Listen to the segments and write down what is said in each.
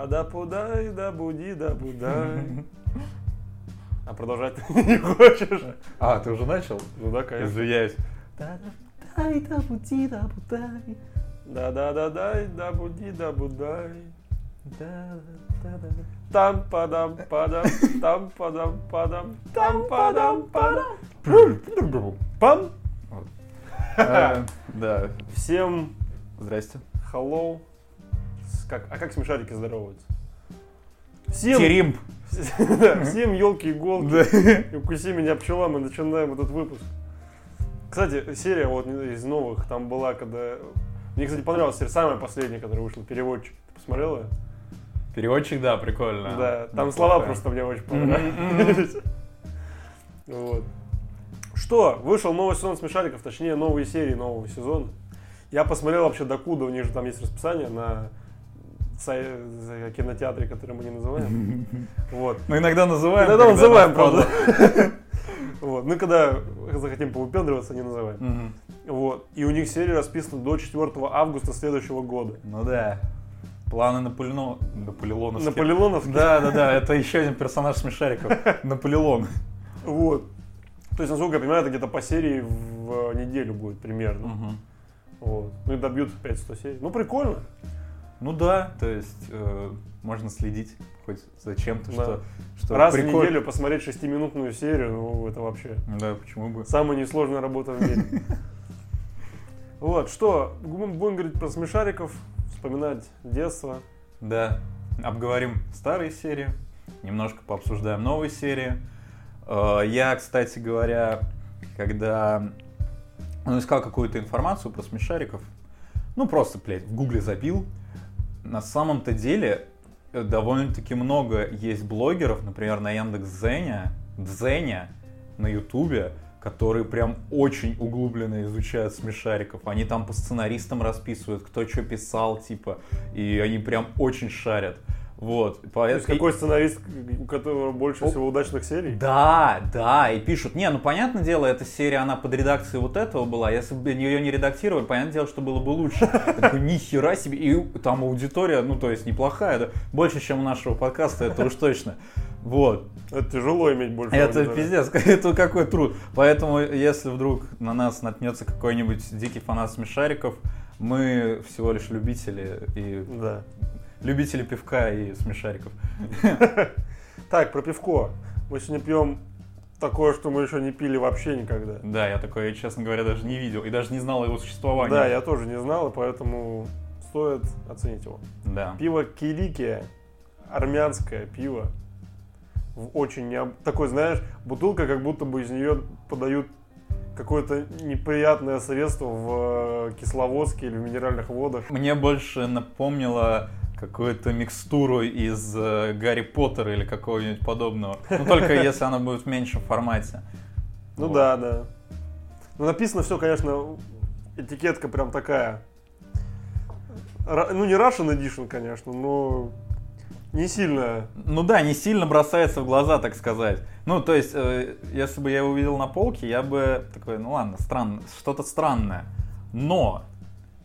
Пада-пудай, да буди, да будай. А продолжать ты не хочешь? А, ты уже начал? Ну да, конечно. Извиняюсь. Да-да-да-дай, да буди, да будай. Там падам падам, там падам падам, там падам падам. Пам! Э, Да. Всем Здрасте. hello. Как, а как смешарики здороваются? Всем, Теримп. Всем елки-иголки. Да. И укуси меня пчела, мы начинаем этот выпуск. Кстати, серия вот из новых, там была, когда... Мне, кстати, понравилась серия, самая последняя, которая вышла, переводчик. Ты посмотрел ее? Переводчик, да, прикольно. Да, там Неплохо. слова просто мне очень понравились. Вот. Что, вышел новый сезон смешариков, точнее, новые серии нового сезона. Я посмотрел вообще докуда, у них же там есть расписание на кинотеатре, который мы не называем. Вот. Мы иногда называем. Иногда когда называем, правда. Вот. Ну, когда захотим повыпендриваться, не называем. Вот. И у них серия расписана до 4 августа следующего года. Ну да. Планы Наполеоно... Наполеоновские. Наполеоновский. Да, да, да, это еще один персонаж смешариков. Наполеон. Вот. То есть, насколько я понимаю, это где-то по серии в неделю будет примерно. Мгм. Вот. Ну и добьют 5-100 серий. Ну, прикольно. Ну да, то есть э, можно следить хоть за чем-то, Да. что, что Раз в прикольно. неделю посмотреть шестиминутную серию, ну, это вообще Да, почему бы. самая несложная работа в мире. Вот, что, будем будем говорить про смешариков, вспоминать детство. Да, обговорим старые серии, немножко пообсуждаем новые серии. Э, Я, кстати говоря, когда ну, искал какую-то информацию про смешариков, ну просто, блядь, в гугле забил, на самом-то деле э, довольно-таки много есть блогеров, например, на Яндекс.Зене, Дзене, на Ютубе, которые прям очень углубленно изучают смешариков. Они там по сценаристам расписывают, кто что писал, типа, и они прям очень шарят. Вот. То есть поэтому- какой сценарист, у которого больше всего удачных серий? Да, да, и пишут, не, ну понятное дело, эта серия, она под редакцией вот этого была, если бы ее не редактировали, понятное дело, что было бы лучше. Такой, ни хера себе, и там аудитория, ну то есть неплохая, да, больше, чем у нашего подкаста, это уж точно. Вот. Это тяжело иметь больше. Это аудитории. пиздец, это какой труд. Поэтому, если вдруг на нас наткнется какой-нибудь дикий фанат смешариков, мы всего лишь любители и Да. Любители пивка и смешариков. Так, про пивко. Мы сегодня пьем такое, что мы еще не пили вообще никогда. Да, я такое, честно говоря, даже не видел и даже не знал его существовании. Да, я тоже не знал, и поэтому стоит оценить его. Да. Пиво Киликия, армянское пиво. В очень необ... Такой, знаешь, бутылка, как будто бы из нее подают какое-то неприятное средство в э, кисловодске или в минеральных водах. Мне больше напомнило какую-то микстуру из э, Гарри Поттера или какого-нибудь подобного. Ну, только если она будет в меньшем формате. Ну Вот. да, да. Ну написано все, конечно, этикетка прям такая. Ра- Ну не Russian Edition, конечно, но не сильно. Ну да, не сильно бросается в глаза, так сказать. Ну, то есть, э, если бы я его увидел на полке, я бы такой, ну ладно, странно, что-то странное. Но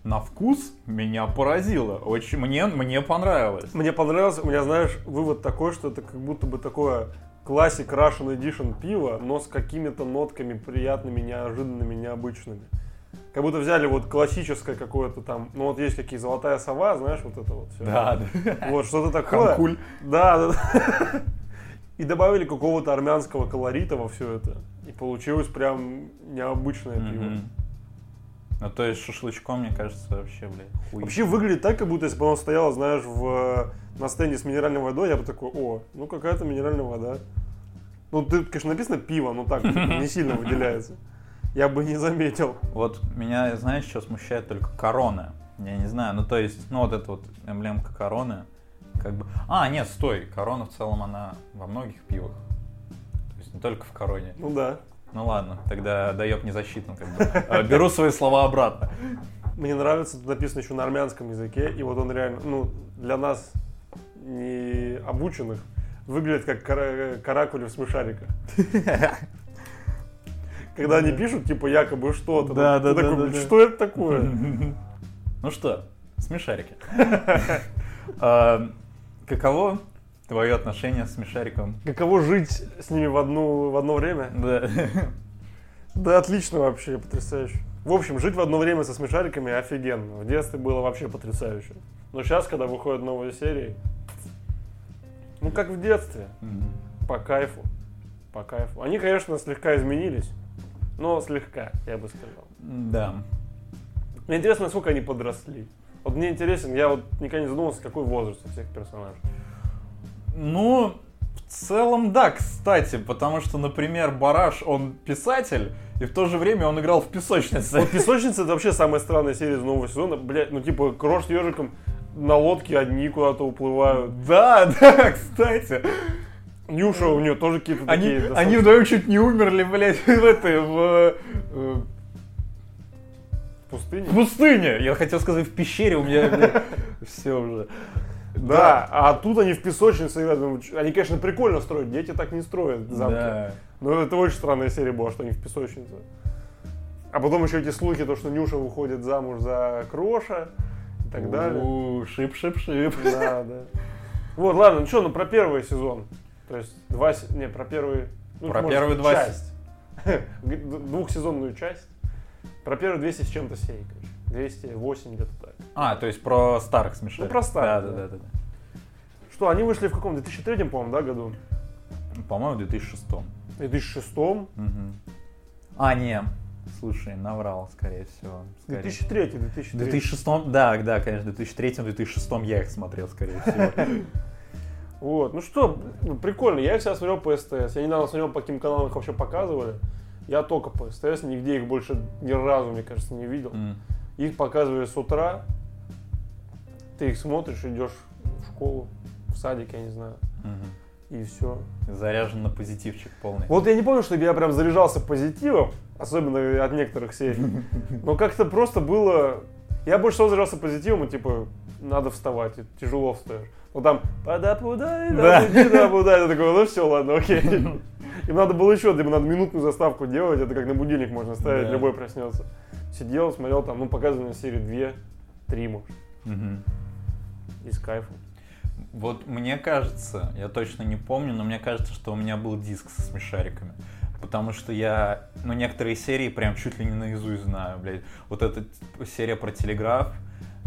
на вкус меня поразило. Очень мне, мне понравилось. Мне понравилось, у меня, знаешь, вывод такой, что это как будто бы такое классик Russian Edition пиво, но с какими-то нотками приятными, неожиданными, необычными. Как будто взяли вот классическое какое-то там, ну вот есть какие золотая сова, знаешь, вот это вот все. Да, да. Вот что-то такое. Хамкуль. Да, да, да. И добавили какого-то армянского колорита во все это. И получилось прям необычное пиво. Мгм. Ну, то есть шашлычком, мне кажется, вообще, блядь, хуй. Вообще выглядит так, как будто если бы оно стояло, знаешь, в, на стенде с минеральной водой, я бы такой, о, ну какая-то минеральная вода. Ну, тут, конечно, написано пиво, но так типа, не сильно выделяется. Я бы не заметил. Вот меня, знаешь, что смущает только корона. Я не знаю, ну то есть, ну вот эта вот эмблемка короны, как бы... А, нет, стой, корона в целом, она во многих пивах. То есть не только в короне. Ну да. Ну ладно, тогда даёк не защитно, как бы. Э, Беру свои слова обратно. Мне нравится, тут написано еще на армянском языке, и вот он реально, ну, для нас не обученных, выглядит как кара- каракули в смешариках. Когда они пишут, типа, якобы что-то. Да, ты да, такой, да, «Блин, да, да. Что это такое? Ну что, смешарики. А, каково твое отношение с смешариком? Каково жить с ними в, одну, в одно время? Да. Да, отлично вообще, потрясающе. В общем, жить в одно время со смешариками офигенно. В детстве было вообще потрясающе. Но сейчас, когда выходят новые серии, ну как в детстве, по кайфу. По кайфу. Они, конечно, слегка изменились, но слегка, я бы сказал. Да. Мне интересно, насколько они подросли. Вот мне интересен, я вот никогда не задумывался, какой возраст у всех персонажей. Ну, в целом, да, кстати, потому что, например, Бараш, он писатель, и в то же время он играл в песочнице. Вот «Песочница» это вообще самая странная серия из нового сезона. Блять, ну типа Крош с ежиком на лодке одни куда-то уплывают. Да, да, кстати. Нюша у нее тоже какие-то Они, такие... они достаточно- вдвоем чуть не умерли, блядь, в этой, в, э, в пустыне. в пустыне. Я хотел сказать, в пещере у меня все уже. Да, а тут они в песочнице играют. Они, конечно, прикольно строят, дети так не строят замки. Да. Но это очень странная серия была, что они в песочнице. А потом еще эти слухи, то, что Нюша выходит замуж за Кроша и так далее. Шип-шип-шип. Да, да. Вот, ладно, ну что, ну про первый сезон. То есть два, не, про первый... ну, Про может, первые два часть. Двухсезонную часть. Про первые 200 с чем-то серий, короче. 208 где-то так. А, то есть про старых смешариков. Ну, про старых, Да, да, да. да. да, Что, они вышли в каком? 2003, по-моему, да, году? По-моему, в 2006. В 2006 Мгм. А, не. Слушай, наврал, скорее всего. Скорее. 2003 В 2003 2006, да, да, конечно, в 2003-2006 я их смотрел, скорее всего. Вот, ну что, ну, прикольно, я их всегда смотрел по СТС. Я недавно смотрел, по каким каналам их вообще показывали. Я только по СТС, нигде их больше ни разу, мне кажется, не видел. М. Их показывали с утра. Ты их смотришь, идешь в школу, в садик, я не знаю. И все. Заряжен на позитивчик полный. Вот я не помню, чтобы я прям заряжался позитивом, особенно от некоторых серий. Но как-то просто было... Я больше всего заряжался позитивом, и типа, надо вставать, тяжело встаешь. Ну там, подапудай, Да. да, подай, я такой, ну все, ладно, окей. Им надо было еще, типа, надо минутную заставку делать, это как на будильник можно ставить, Да. любой проснется. Сидел, смотрел там, ну, показывали на серии 2, 3, может, Мгм. и с кайфом. Вот мне кажется, я точно не помню, но мне кажется, что у меня был диск со смешариками. Потому что я, ну, некоторые серии прям чуть ли не наизусть знаю, блядь. Вот эта серия про телеграф.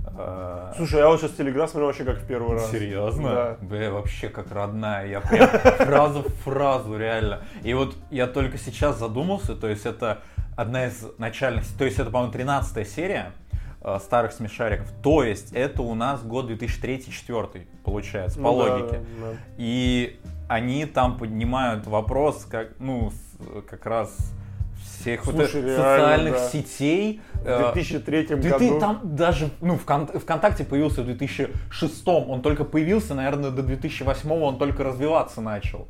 э, Слушай, я вот сейчас телеграф смотрел вообще как в первый раз. Серьезно? Да. Бля, вообще как родная. Я прям фразу в фразу, реально. И вот я только сейчас задумался, то есть это одна из начальных, то есть это, по-моему, 13 серия э, старых смешариков. То есть это у нас год 2003-2004, получается, по Ну да, логике. да. И они там поднимают вопрос, как, ну, с- как раз всех вот Слушай, этих реально, социальных да. сетей. В э, 2003 да ты году. там даже, ну, Вкон- ВКонтакте появился в 2006, он только появился, наверное, до 2008 он только развиваться начал.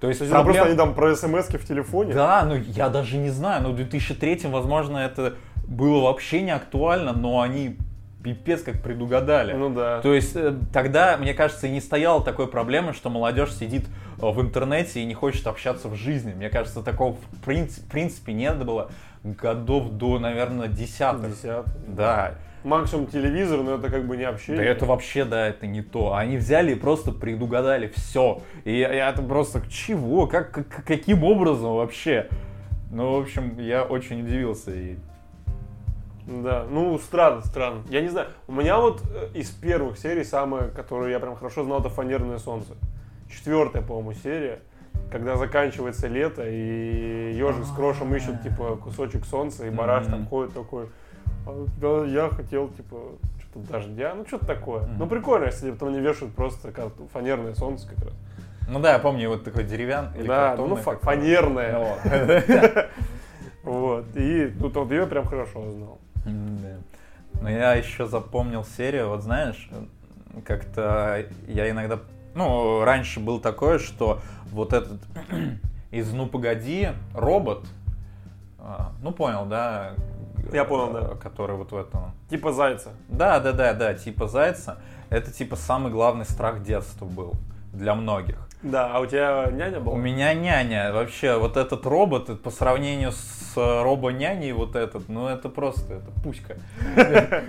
То есть, То есть, ну, просто проблем- они там про смс в телефоне. Да, ну я даже не знаю, но в 2003, возможно, это было вообще не актуально, но они пипец как предугадали. Ну да. То есть э, тогда, мне кажется, и не стояло такой проблемы, что молодежь сидит э, в интернете и не хочет общаться в жизни. Мне кажется, такого в принципе, в принципе не было годов до, наверное, десятых. 50. Да. Максимум телевизор, но это как бы не общение. Да это вообще, да, это не то. Они взяли и просто предугадали все. И я, это просто, чего? Как, как- каким образом вообще? Ну, в общем, я очень удивился. И... Да, ну странно, странно. Я не знаю. У меня вот э, из первых серий самая, которую я прям хорошо знал, это «Фанерное солнце». Четвертая, по-моему, серия. Когда заканчивается лето, и ежик с крошем ищут, типа, кусочек солнца, и бараш там ходит такой, «А, я хотел, типа, что-то дождя, ну что-то такое. Мгм. Ну прикольно, если потом они вешают просто как фанерное солнце как раз. Ну да, я помню, вот такой деревянный. или да, ну, ну картонный, фа- как- фанерное. Ну, вот. И тут вот ее прям хорошо знал. Но я еще запомнил серию, вот знаешь, как-то я иногда, ну, раньше был такое, что вот этот из «Ну, погоди» робот, а, ну, понял, да? Я понял, да. э, Который вот в этом... Типа зайца. Да, да, да, да, типа зайца. Это типа самый главный страх детства был для многих. Да, а у тебя няня была? У меня няня, вообще, вот этот робот, по сравнению с э, робо-няней, вот этот, ну это просто, это пуська.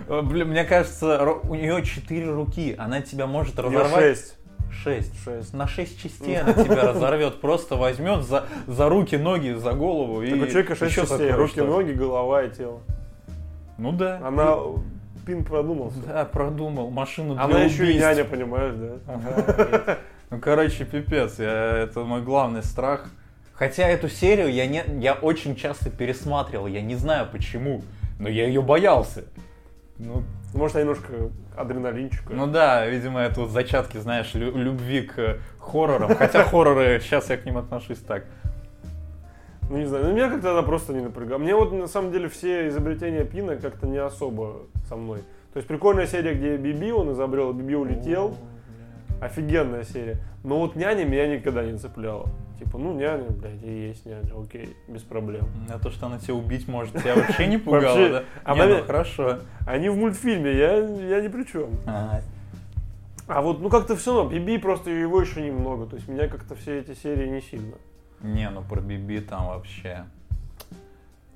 Блин, мне кажется, у нее четыре руки, она тебя может разорвать. Шесть. Шесть. На шесть частей она тебя разорвет. Просто возьмет за, за руки, ноги, за голову. Так и у человека шесть еще частей. Руки, что- ноги, голова и тело. Ну да. Она... Пин продумал. Да, продумал. Машину для Она еще и убийств. няня, понимаешь, да? Ага. Ну, короче, пипец. Я, это мой главный страх. Хотя эту серию я, не, я очень часто пересматривал. Я не знаю почему, но я ее боялся. Ну, Может, она немножко адреналинчика. ну да, видимо, это вот зачатки, знаешь, лю- любви к хоррорам. Хотя хорроры, сейчас я к ним отношусь так. Ну, не знаю, ну, меня как-то она просто не напрягала. Мне вот, на самом деле, все изобретения Пина как-то не особо со мной. То есть, прикольная серия, где Биби он изобрел, Биби улетел. Офигенная серия. Но вот няня меня никогда не цепляла. Типа, ну, няня, блядь, и есть няня, окей, без проблем. А то, что она тебя убить может, тебя вообще не пугало, да? А ну хорошо. Они в мультфильме, я, я ни при чем. Ага. А вот, ну, как-то все равно, Биби просто его еще немного. То есть, меня как-то все эти серии не сильно. Не, ну про Биби там вообще...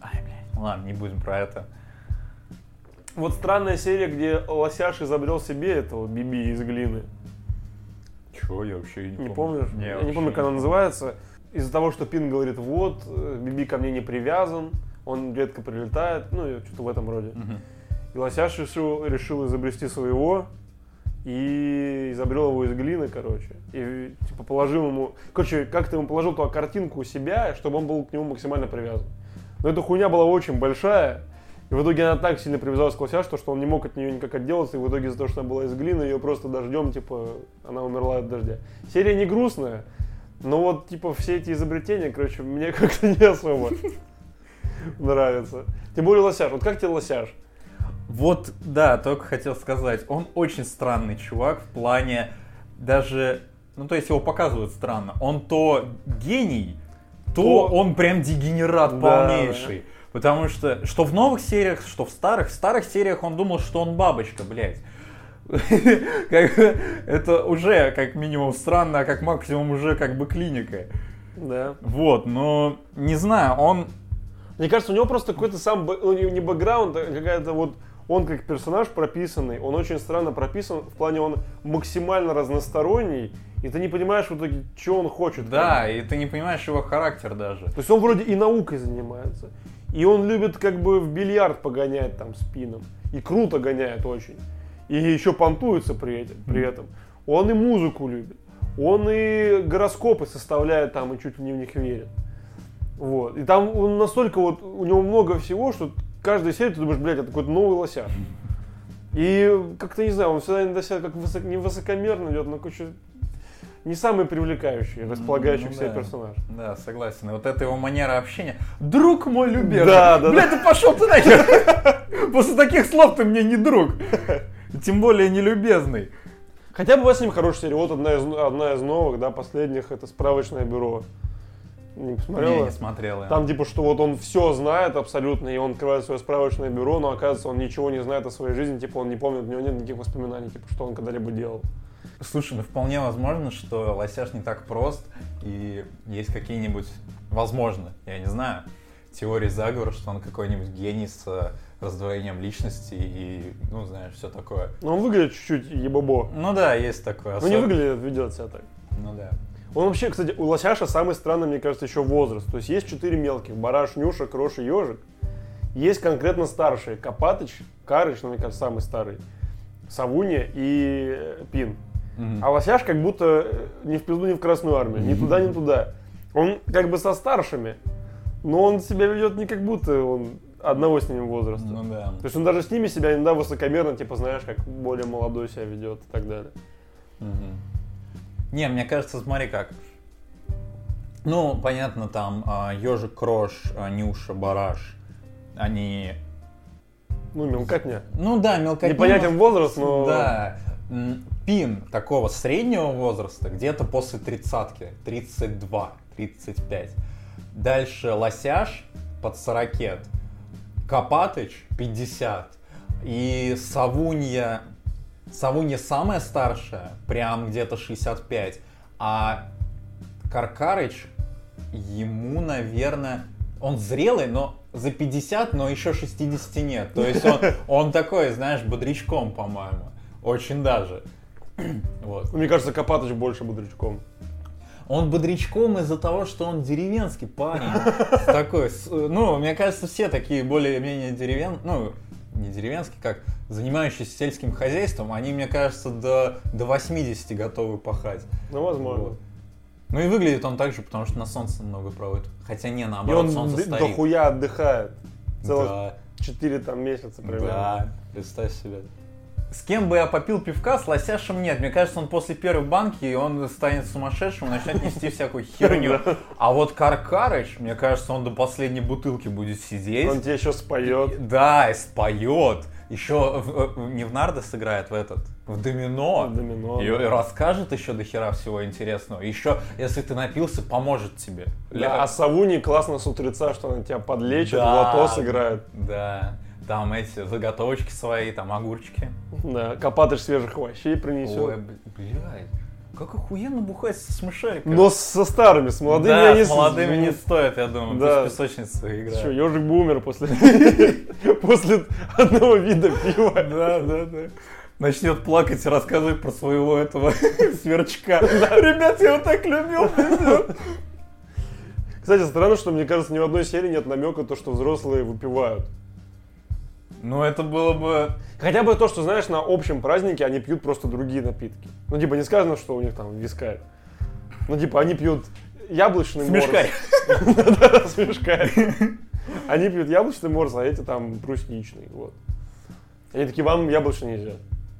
Ай, блядь, ладно, не будем про это. Вот странная серия, где лосяш изобрел себе этого Биби из глины. Чего я вообще не, Не помню. помнишь? Не, я не помню, как она называется. Из-за того, что Пин говорит, вот, э, Биби ко мне не привязан, он редко прилетает, ну, что-то в этом роде. Мгм. И Лосяш решил, решил изобрести своего и изобрел его из глины, короче. И типа положил ему, короче, как-то ему положил туда картинку у себя, чтобы он был к нему максимально привязан. Но эта хуйня была очень большая, и в итоге она так сильно привязалась к Лосяшу, что он не мог от нее никак отделаться, и в итоге из-за того, что она была из глины, ее просто дождем, типа, она умерла от дождя. Серия не грустная, но вот, типа, все эти изобретения, короче, мне как-то не особо нравятся. Тем более Лосяш. Вот как тебе Лосяш? Вот, да, только хотел сказать, он очень странный чувак в плане даже, ну то есть его показывают странно, он то гений, то, То- он прям дегенерат Да, полнейший. Потому что, что в новых сериях, что в старых, в старых сериях он думал, что он бабочка, блядь. Это уже как минимум странно, а как максимум уже как бы клиника. Да. Вот, но не знаю, он Мне кажется, у него просто какой-то сам, ну, не не бэкграунд, а какая-то вот, он как персонаж прописанный, он очень странно прописан, в плане он максимально разносторонний, и ты не понимаешь в итоге, что он хочет. Да, и ты не понимаешь его характер даже. То есть он вроде и наукой занимается, и он любит как бы в бильярд погонять там спином, и круто гоняет очень, и еще понтуется при, этом- при этом. Он и музыку любит, он и гороскопы составляет там, и чуть ли не в них верит. Вот. И там он настолько вот, у него много всего, что каждая серия ты думаешь, блядь, это какой-то новый лосяш. И как-то, не знаю, он всегда иногда себя как высок, не высокомерно идет, но короче, не самый привлекающий, располагающий Ну к себе да. персонаж. Да, согласен. И вот эта его манера общения. Друг мой любезный. Да, да, Бля, ты пошел ты нахер. После таких слов ты мне не друг. Тем более не любезный. Хотя бы с ним хорошая серия. Вот одна из, одна из новых, да, последних, это справочное бюро. Не Не, посмотрела? не смотрел я. Там типа, что вот он все знает абсолютно, и он открывает свое справочное бюро, но оказывается, он ничего не знает о своей жизни, типа, он не помнит, у него нет никаких воспоминаний, типа, что он когда-либо делал. Слушай, ну вполне возможно, что Лосяш не так прост, и есть какие-нибудь, возможно, я не знаю, теории заговора, что он какой-нибудь гений с э, раздвоением личности и, ну, знаешь, все такое. Но он выглядит чуть-чуть ебобо. Ну да, есть такое. Ну, не особ- выглядит, ведет себя так. Ну да. Он вообще, кстати, у Лосяша самый странный, мне кажется, еще возраст. То есть есть четыре мелких. Бараш, Нюша, Крош и Ежик. Есть конкретно старшие. Копатыч, Карыч, ну, мне кажется, самый старый. Савунья и э, Пин. А Лосяш как будто э, ни в пизду, ни в Красную Армию. Ни туда, ни туда. Он как бы со старшими. Но он себя ведет не как будто он одного с ним возраста. Ну да. То есть он даже с ними себя иногда высокомерно, типа, знаешь, как более молодой себя ведет и так далее. Не, мне кажется, смотри как. Ну, понятно, там а, Ежик, Крош, а, Нюша, Бараш, они... Ну, мелкотня. Ну да, мелкотня. Непонятен возраст, но... Да. Пин такого среднего возраста где-то после тридцатки, 32, 35. Дальше Лосяш под 40, Копатыч 50 и Савунья, Савунья самая старшая, прям где-то 65, а Каркарыч ему, наверное, он зрелый, но за 50, но еще 60 нет. То есть он, он такой, знаешь, бодрячком, по-моему. Очень даже. Вот. Мне кажется, Копатыч больше бодрячком. Он бодрячком из-за того, что он деревенский парень. Такой, ну, мне кажется, все такие более-менее деревен, ну, не деревенские, как занимающиеся сельским хозяйством, они, мне кажется, до, до 80 готовы пахать. Ну, возможно. Вот. Ну и выглядит он так же, потому что на солнце много проводит. Хотя не, И наоборот, он солнце стоит. дохуя отдыхает. Целых Да, 4 там месяца примерно. да, представь себе. С кем бы я попил пивка, с лосяшем нет. Мне кажется, он после первой банки, он станет сумасшедшим, начнет нести всякую херню. А вот Каркарыч, мне кажется, он до последней бутылки будет сидеть. Он тебе еще споет. Да, и споет. Еще в- в- не в нарды сыграет в этот, в домино. В домино, И, да. и расскажет еще до хера всего интересного. Еще, если ты напился, поможет тебе. Да, а Савуни классно с утреца, что он тебя подлечит, Да. лото сыграет. Да. Там эти заготовочки свои, там огурчики. Да, Копатыч свежих овощей принесет. Ой, блядь. Как охуенно бухать со смешариками. Но со старыми, с молодыми да, не с молодыми не стоит, я думаю. Да. Пусть песочницы играют. ежик бы умер после, после одного вида пива. Да, да, да. Начнет плакать и рассказывать про своего этого сверчка. Ребят, я его так любил. Кстати, странно, что, мне кажется, ни в одной серии нет намека то, что взрослые выпивают. Ну, это было бы... Хотя бы то, что, знаешь, на общем празднике они пьют просто другие напитки. Ну, типа, не сказано, что у них там вискарь. Ну, типа, они пьют яблочный морс. Смешкарь. Да, смешкарь. Они пьют яблочный морс, а эти там брусничный. Вот. Они такие, вам яблочный нельзя.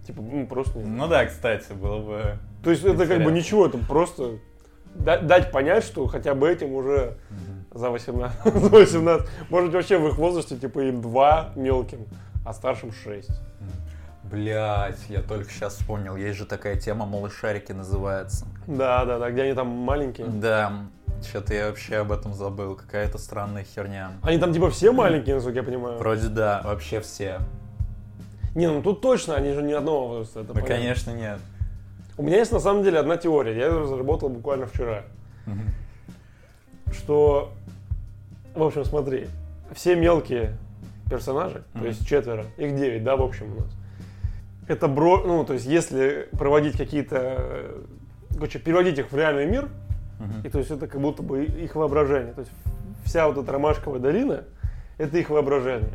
Типа, ну, просто нельзя. Ну да, кстати, было бы... То есть это как бы ничего, это просто дать понять, что хотя бы этим уже за 18, за 18. Может вообще в их возрасте типа им 2 мелким, а старшим 6. Блять, я только сейчас вспомнил, есть же такая тема, малышарики называется. Да, да, да, где они там маленькие. Да, что-то я вообще об этом забыл, какая-то странная херня. Они там типа все маленькие, насколько я понимаю. Вроде да, вообще все. Не, ну тут точно, они же не одного возраста. Это Ну, понятно. конечно, нет. У меня есть на самом деле одна теория, я ее разработал буквально вчера. Что, в общем, смотри, все мелкие персонажи, то Мгм. есть четверо, их девять, да, в общем у нас. Это бро, ну, то есть если проводить какие-то, короче, переводить их в реальный мир, и то есть это как будто бы их воображение. То есть вся вот эта ромашковая долина – это их воображение.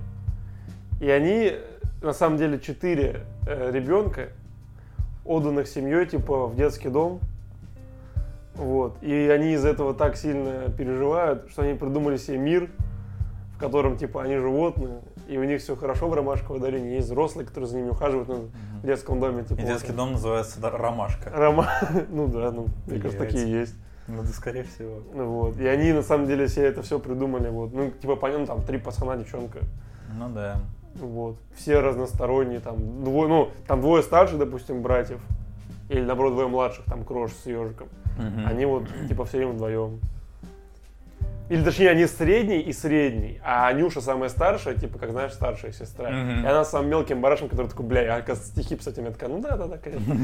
И они, на самом деле, четыре э, ребенка, отданных семьей, типа, в детский дом. Вот. И они из этого так сильно переживают, что они придумали себе мир, в котором, типа, они животные, и у них все хорошо в Ромашковой долине. Есть взрослые, которые за ними ухаживают ну, в детском доме. Типа, И детский дом называется да, Ромашка. Рома... Ну да, ну, мне Блядь. кажется, такие есть. Ну да, скорее всего. Вот. И они на самом деле все это все придумали. Вот. Ну, типа, понятно, там три пацана, девчонка. Ну да. Вот. Все разносторонние, там, двое, ну, там двое старших, допустим, братьев. Или, наоборот, двое младших, там, Крош с ежиком. Мгм. Они вот, типа, все время вдвоем. Или, точнее, они средний и средний, а Анюша самая старшая, типа, как знаешь, старшая сестра. Мгм. И она с самым мелким барашем, который такой, бля, я, оказывается, стихи писать. Такая, ну да, да, да, конечно.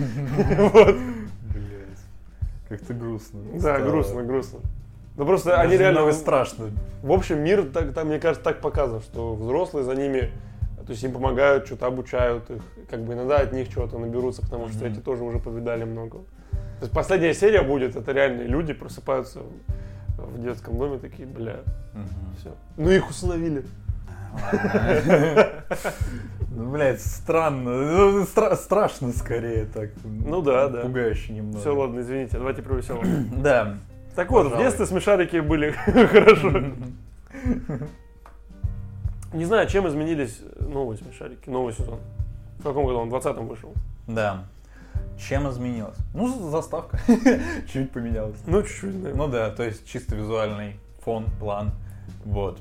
Вот. Блять. Как-то грустно. Да, грустно, грустно. Ну просто они реально... страшно. В общем, мир, так, там, мне кажется, так показан, что взрослые за ними, то есть им помогают, что-то обучают их, как бы иногда от них чего-то наберутся, потому что Мгм. эти тоже уже повидали много. То есть последняя серия будет, это реальные люди просыпаются в, детском доме, такие, бля, Мгм. все. Ну их усыновили. Ну, блядь, странно. Стра- страшно скорее так. Ну да, да. Пугающе немного. Все, ладно, извините, давайте про веселое. Да. Так вот, в детстве смешарики были хорошо. Не знаю, чем изменились новые смешарики, новый сезон. В каком году он? В 20-м вышел. Да. Чем изменилось? Ну, заставка. Чуть поменялась. Ну, чуть-чуть, да. Ну да, то есть чисто визуальный фон, план. Вот.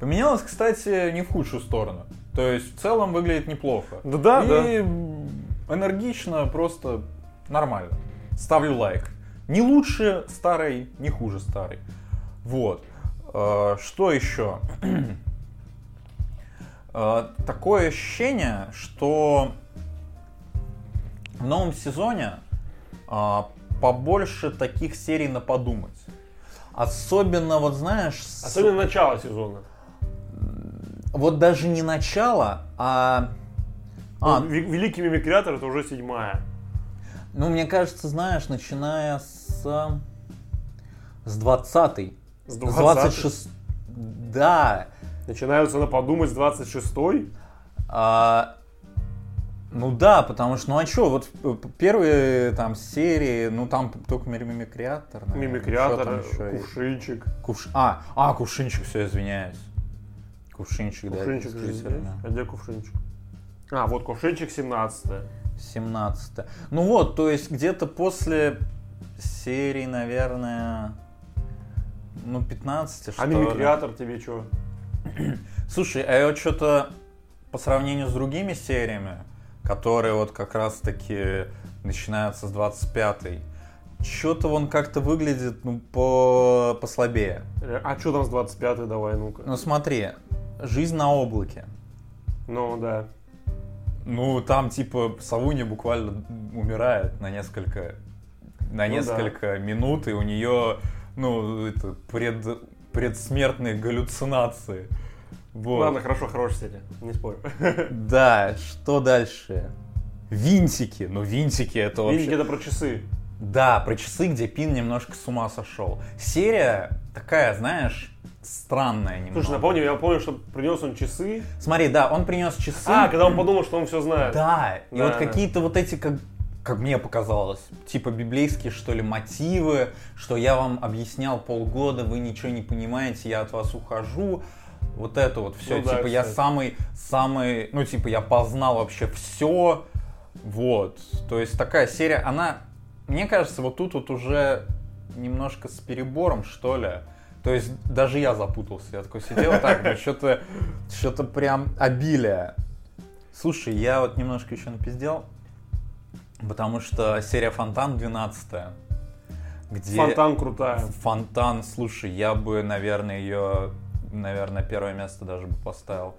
Поменялось, кстати, не в худшую сторону. То есть в целом выглядит неплохо. Да, да, И да. энергично, просто нормально. Ставлю лайк. Не лучше старый, не хуже старый. Вот. Э, Что еще? Э, Такое ощущение, что в новом сезоне а, побольше таких серий на подумать. Особенно, вот знаешь, с- Особенно начало сезона. вот даже не начало, а... а, Ну, Ве- Великий мимикреатор это уже седьмая. Ну, мне кажется, знаешь, начиная с... С 20 С С 20 26 Да. Начинаются на подумать с 26-й. А, ну да, потому что, ну а что, вот первые там серии, ну там только ми- мимикреатор. наверное, там еще? кувшинчик. Кувш- А, а, кувшинчик, все, извиняюсь. Кувшинчик, да. Кувшинчик здесь. А где кувшинчик? А, вот кувшинчик 17 17 Ну вот, то есть где-то после серии, наверное, ну 15 что А ли. мимикреатор тебе что? Слушай, а я вот что-то по сравнению с другими сериями, которые вот как раз таки начинаются с 25-й, что-то он как-то выглядит ну, по послабее. А что там с 25 давай, ну-ка. Ну смотри, жизнь на облаке. Ну, да. Ну, там типа Савуня буквально умирает на несколько, на Ну несколько минут, и у нее, ну, это, пред, предсмертные галлюцинации. Вот. Ладно, хорошо, хорошая серия, не спорю. Да, что дальше? Винтики. Ну, винтики это вообще... Видите, это про часы. Да, про часы, где Пин немножко с ума сошел. Серия такая, знаешь, странная немного. Слушай, напомню, я помню, что принес он часы. Смотри, да, он принес часы. А, когда он подумал, что он все знает. Да, и Да, вот да. какие-то вот эти, как, как мне показалось, типа библейские, что ли, мотивы, что я вам объяснял полгода, вы ничего не понимаете, я от вас ухожу. Вот это вот все, Ну да, типа я кстати. самый, самый, ну типа я познал вообще все, вот. То есть такая серия, она, мне кажется, вот тут вот уже немножко с перебором, что ли. То есть даже я запутался, я такой сидел так, ну что-то, что-то прям обилие. Слушай, я вот немножко еще напиздел, потому что серия Фонтан 12 где... Фонтан крутая. Фонтан, слушай, я бы, наверное, ее, наверное, первое место даже бы поставил.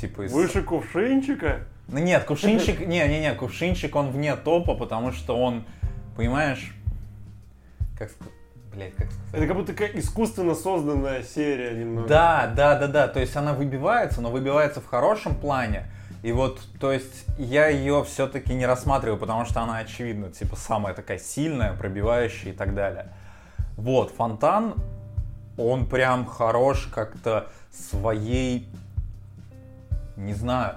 Типа из... Выше кувшинчика. Ну нет, кувшинчик, не-не-не, кувшинчик, он вне топа, потому что он, понимаешь, как сказать, блядь, как сказать? Это как будто такая искусственно созданная серия немного. Да, да, да, да. То есть она выбивается, но выбивается в хорошем плане. И вот, то есть я ее все-таки не рассматриваю, потому что она, очевидно, типа самая такая сильная, пробивающая и так далее. Вот, фонтан, он прям хорош как-то своей, не знаю,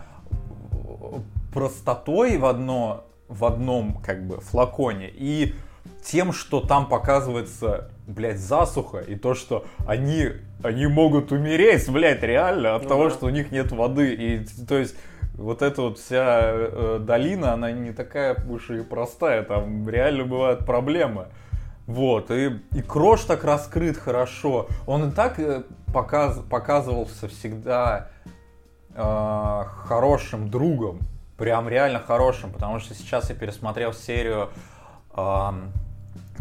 простотой в одно, в одном как бы флаконе и тем, что там показывается, блядь, засуха и то, что они, они могут умереть, блядь, реально от Ну того, да. что у них нет воды. И то есть вот эта вот вся э, долина, она не такая уж и простая, там реально бывают проблемы. Вот, и, и Крош так раскрыт хорошо. Он и так э, показ, показывался всегда э, хорошим другом. Прям реально хорошим, потому что сейчас я пересмотрел серию эм,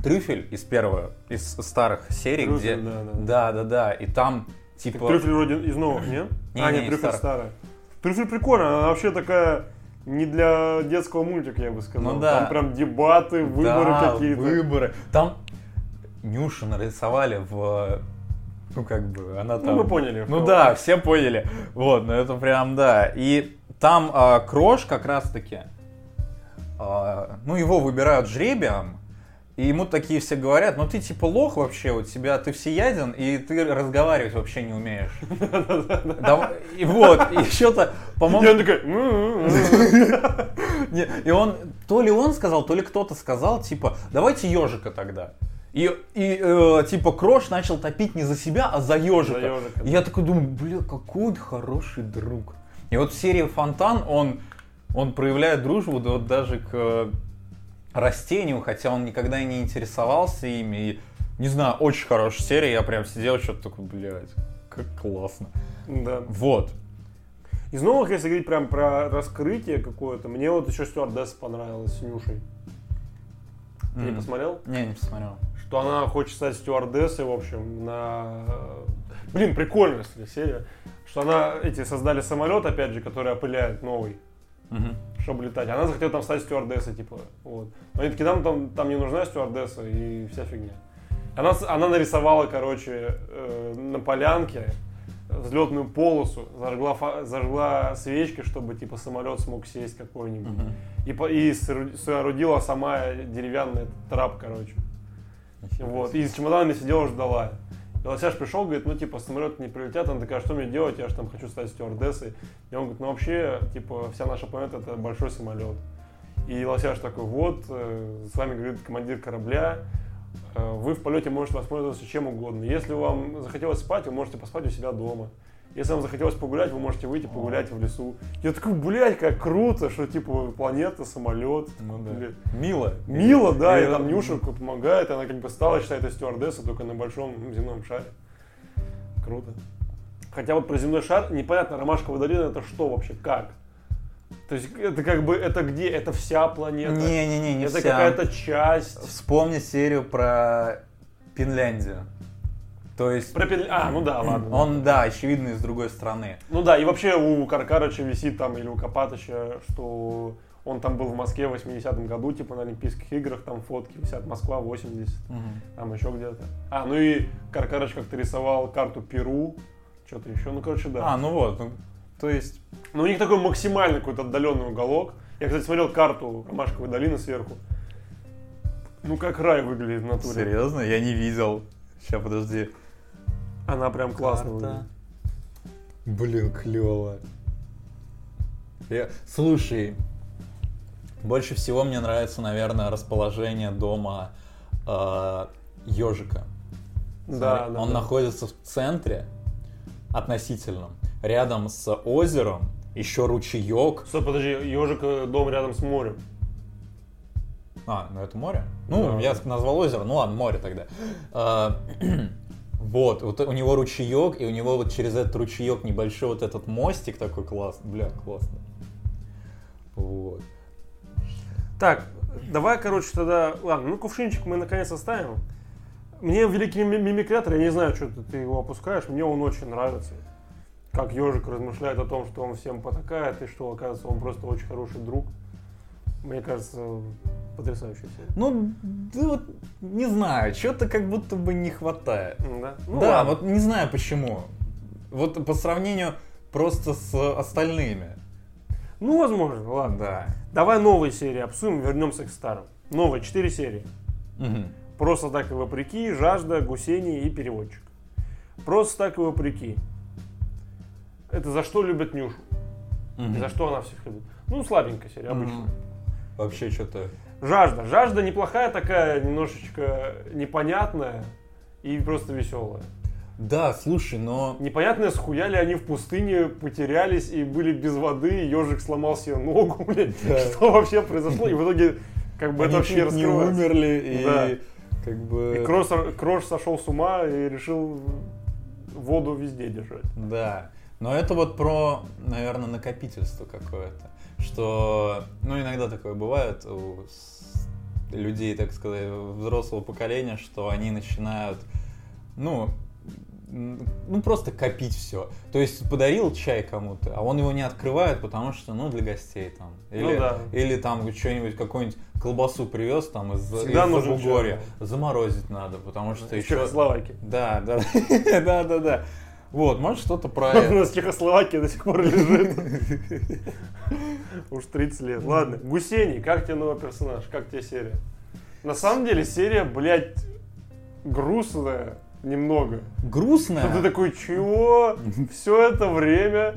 Трюфель из первого, из старых серий, Трюфель, где... да, да. да, да, да, и там Так типа... Трюфель вроде из новых, нет? Не, а, не, нет, трюфель старая. Прикольная, она вообще такая не для детского мультика, я бы сказал. Ну да. Там прям дебаты, выборы Да, какие-то. выборы. Там Нюшу нарисовали в... Ну, как бы, она там... мы поняли, Ну да, все поняли. Вот, ну это прям, да. И там а, Крош как раз-таки, а, ну, его выбирают жребием, и ему такие все говорят, ну ты типа лох вообще, у тебя ты всеяден, и ты разговаривать вообще не умеешь. И вот, и что-то, И по-моему, он такой, «М-м-м». И он, то ли он сказал, то ли кто-то сказал, типа, давайте ежика тогда. И, и э, типа Крош начал топить не за себя, а за ежика. За ежика, И я такой думаю, бля, какой он хороший друг. И вот в серии Фонтан он, он проявляет дружбу да вот даже к растению, хотя он никогда и не интересовался ими. И, не знаю, очень хорошая серия, я прям сидел, что-то такой, блядь, как классно. Да. Вот. Из новых, если говорить прям про раскрытие какое-то, мне вот еще стюардесса понравилась с Нюшей. Ты не М. посмотрел? Не, не посмотрел. Что она хочет стать стюардессой, в общем, на... Блин, прикольная серия. Что она, эти, создали самолет, опять же, который опыляет новый, Мгм. чтобы летать. Она захотела там стать стюардессой, типа, вот. Но они такие, нам там, там не нужна стюардесса и вся фигня. Она, с- она нарисовала, короче, э, на полянке взлетную полосу, зажгла, фа- зажгла свечки, чтобы типа самолет смог сесть какой-нибудь. Мгм. И, и соорудила сама деревянный трап, короче. Вот. И с чемоданами сидела, ждала. Лосяш пришел, говорит, ну, типа, самолеты не прилетят. Она такая, что мне делать? Я же там хочу стать стюардессой. И он говорит, ну, вообще, типа, вся наша планета это большой самолет. И Лосяш такой, вот, э, с вами говорит командир корабля, э, вы в полете можете воспользоваться чем угодно. Если вам захотелось спать, вы можете поспать у себя дома. Если вам захотелось погулять, вы можете выйти погулять в лесу. Я такой, блядь, как круто, что типа планета, самолет. Ну да. Блядь. Мило. Мило, да, и Я- там Нюша помогает, она как бы стала, считай, это стюардесса, только на большом земном шаре. Круто. Хотя вот про земной шар, непонятно, Ромашковая долина это что вообще, как? То есть это как бы, это где? Это вся планета? Не-не-не, не это вся. какая-то часть? Вспомни серию про Финляндию. То есть Про Пен- А, ну да, ладно. он, да, очевидно, из другой страны. Ну да, и вообще у Каркарыча висит там, или у Копатыча, что он там был в Москве в 80-м году, типа на Олимпийских играх, там фотки висят, Москва 80. Там еще где-то. А, ну и Каркарыч как-то рисовал карту Перу, что-то еще. Ну, короче, да. А, ну вот, ну, то есть, Но у них такой максимальный какой-то отдаленный уголок. Я, кстати, смотрел карту Ромашковой долины сверху. Ну, как рай выглядит в натуре. серьезно, я не видел. Сейчас, подожди. Она прям классно выглядит. Блин, клево. Я... Слушай, больше всего мне нравится, наверное, расположение дома ежика. Да, да. Он да. находится в центре относительном, рядом с озером, еще ручеек. Стой, подожди, ежик э, дом рядом с морем. А, ну это море? Ну, Да. я назвал озеро, ну ладно, море тогда. Вот, вот у него ручеек, и у него вот через этот ручеек небольшой вот этот мостик такой классный. Бля, классно. Вот. Так, давай, короче, тогда... Ладно, ну кувшинчик мы наконец оставим. Мне великий ми- мимикрятор, я не знаю, что ты его опускаешь, мне он очень нравится. Как ежик размышляет о том, что он всем потакает, и что, оказывается, он просто очень хороший друг. Мне кажется, потрясающая серия. Ну, да вот, не знаю, что-то как будто бы не хватает. Да, ну, да, ладно. вот не знаю почему. Вот по сравнению просто с остальными. ну, возможно, ладно. Да. Давай новые серии обсудим, вернемся к старым. Новые, четыре серии. Мгм. Просто так и вопреки, жажда, гусени и переводчик. Просто так и вопреки. Это за что любят Нюшу? И Мгм. за что она всех любит? Ну, слабенькая серия, обычная. Мгм. Вообще что-то... Жажда. Жажда неплохая такая, немножечко непонятная и просто веселая. Да, слушай, но... Непонятно, схуяли они в пустыне, потерялись и были без воды, ежик сломал себе ногу, блядь. Да. Что вообще произошло? И в итоге, как бы Они это вообще не чуть не раскрывается. умерли, и Да. как бы... И Крош, Крош сошел с ума и решил воду везде держать. Да. Но это вот про, наверное, накопительство какое-то. Что, ну, иногда такое бывает у людей, так сказать, взрослого поколения, что они начинают, ну, ну, просто копить все. То есть подарил чай кому-то, а он его не открывает, потому что, ну, для гостей там. Или, Ну да. или там что-нибудь, какую-нибудь колбасу привез там из, Всегда из нужен. Заморозить надо, потому что еще... Чехословакии. Да, да, да, да, да. Вот, может что-то про У нас Чехословакия до сих пор лежит. Уж 30 лет. Ладно, Гусений, как тебе новый персонаж? Как тебе серия? На самом деле серия, блядь, грустная немного. Что ты Грустная. такой, чего? Все это время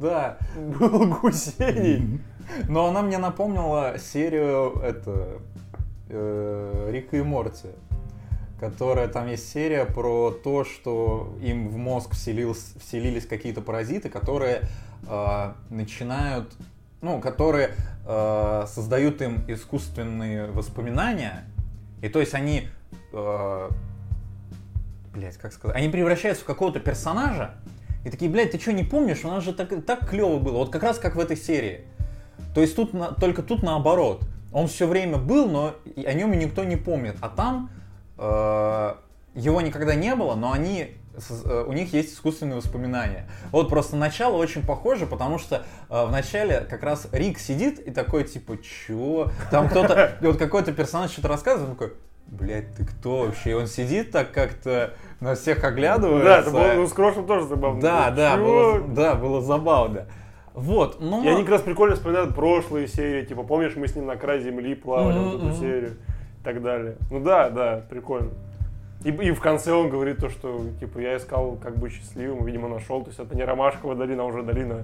Да. был Гусений. Но она мне напомнила серию это э, Рика и Морти. Которая там есть серия про то, что им в мозг вселилось- вселились какие-то паразиты, которые э, начинают, ну, которые э, создают им искусственные воспоминания. И то есть они, э, блять, как сказать, они превращаются в какого-то персонажа. И такие, блядь, ты что, не помнишь? У нас же так, так клево было. Вот как раз как в этой серии. То есть тут на- только тут наоборот. Он все время был, но о нем никто не помнит. А там его никогда не было, но они э, у них есть искусственные воспоминания. Вот просто начало очень похоже, потому что э, в начале как раз Рик сидит и такой типа, чё? Там кто-то, и вот какой-то персонаж что-то рассказывает, он такой, блядь, ты кто вообще? И он сидит так как-то на всех оглядывается. Да, это было, ну, с Крошем тоже забавно. Да, да, было, да, было забавно. Вот, ну... И они как раз прикольно вспоминают прошлые серии, типа, помнишь, мы с ним на край земли плавали, вот эту серию и так далее. Ну да, да, прикольно. И, и в конце он говорит то, что, типа, я искал, как быть счастливым, видимо, нашел. То есть это не Ромашковая долина, а уже долина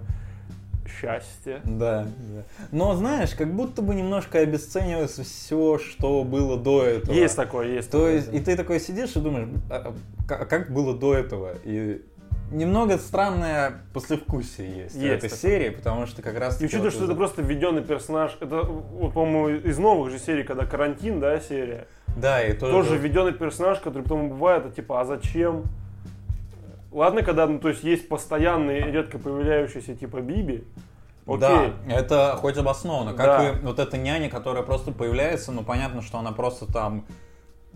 счастья. Да, да. Но знаешь, как будто бы немножко обесценивается все, что было до этого. Есть такое, есть То такое, есть, да. и ты такой сидишь и думаешь, а, а, как- как было до этого? И немного странное послевкусие есть, в Есть этой такое. серии, потому что как раз... И учитывая, что это просто введенный персонаж, это, вот, по-моему, из новых же серий, когда карантин, да, серия, Да, и тоже... тоже введенный персонаж, который потом бывает, это типа, а зачем? Ладно, когда, ну, то есть есть постоянный, редко появляющийся типа Биби, окей. Да, это хоть обосновано. Как Да. и вот эта няня, которая просто появляется, ну понятно, что она просто там...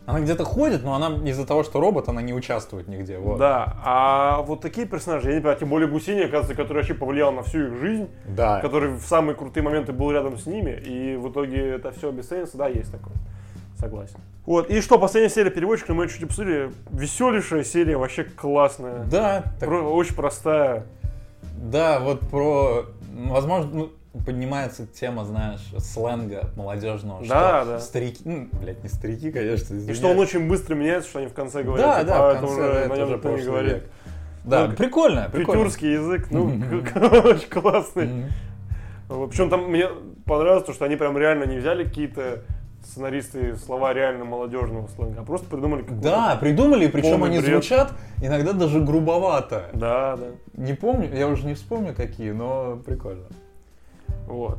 Она где-то ходит, но она из-за того, что робот, она не участвует нигде. Вот. Да, а вот такие персонажи, я не понимаю, тем более Гусини, оказывается, который вообще повлиял на всю их жизнь, Да. который в самые крутые моменты был рядом с ними, и в итоге это все обесценится, да, есть такое. Согласен. Вот, и что, последняя серия переводчика, мы чуть обсудили, веселейшая серия, вообще классная. Да, так- Про- очень простая. да, вот про... Возможно, ну, поднимается тема, знаешь, сленга молодежного. Да, что да. Старики, ну, блядь, не старики, конечно, И извиняюсь. что он очень быстро меняется, что они в конце говорят. Да, типа, да, «А, в это конце, уже да, на это нем уже никто не говорит. век. Да, Ну, прикольно, прикольно. Петюрский язык, ну, очень классный. Причем там мне понравилось, то, что они прям реально не взяли какие-то сценаристы слова реально молодежного сленга, а просто придумали. Да, придумали, причем они бред. звучат иногда даже грубовато. Да, да. Не помню, я уже не вспомню какие, но прикольно. Вот.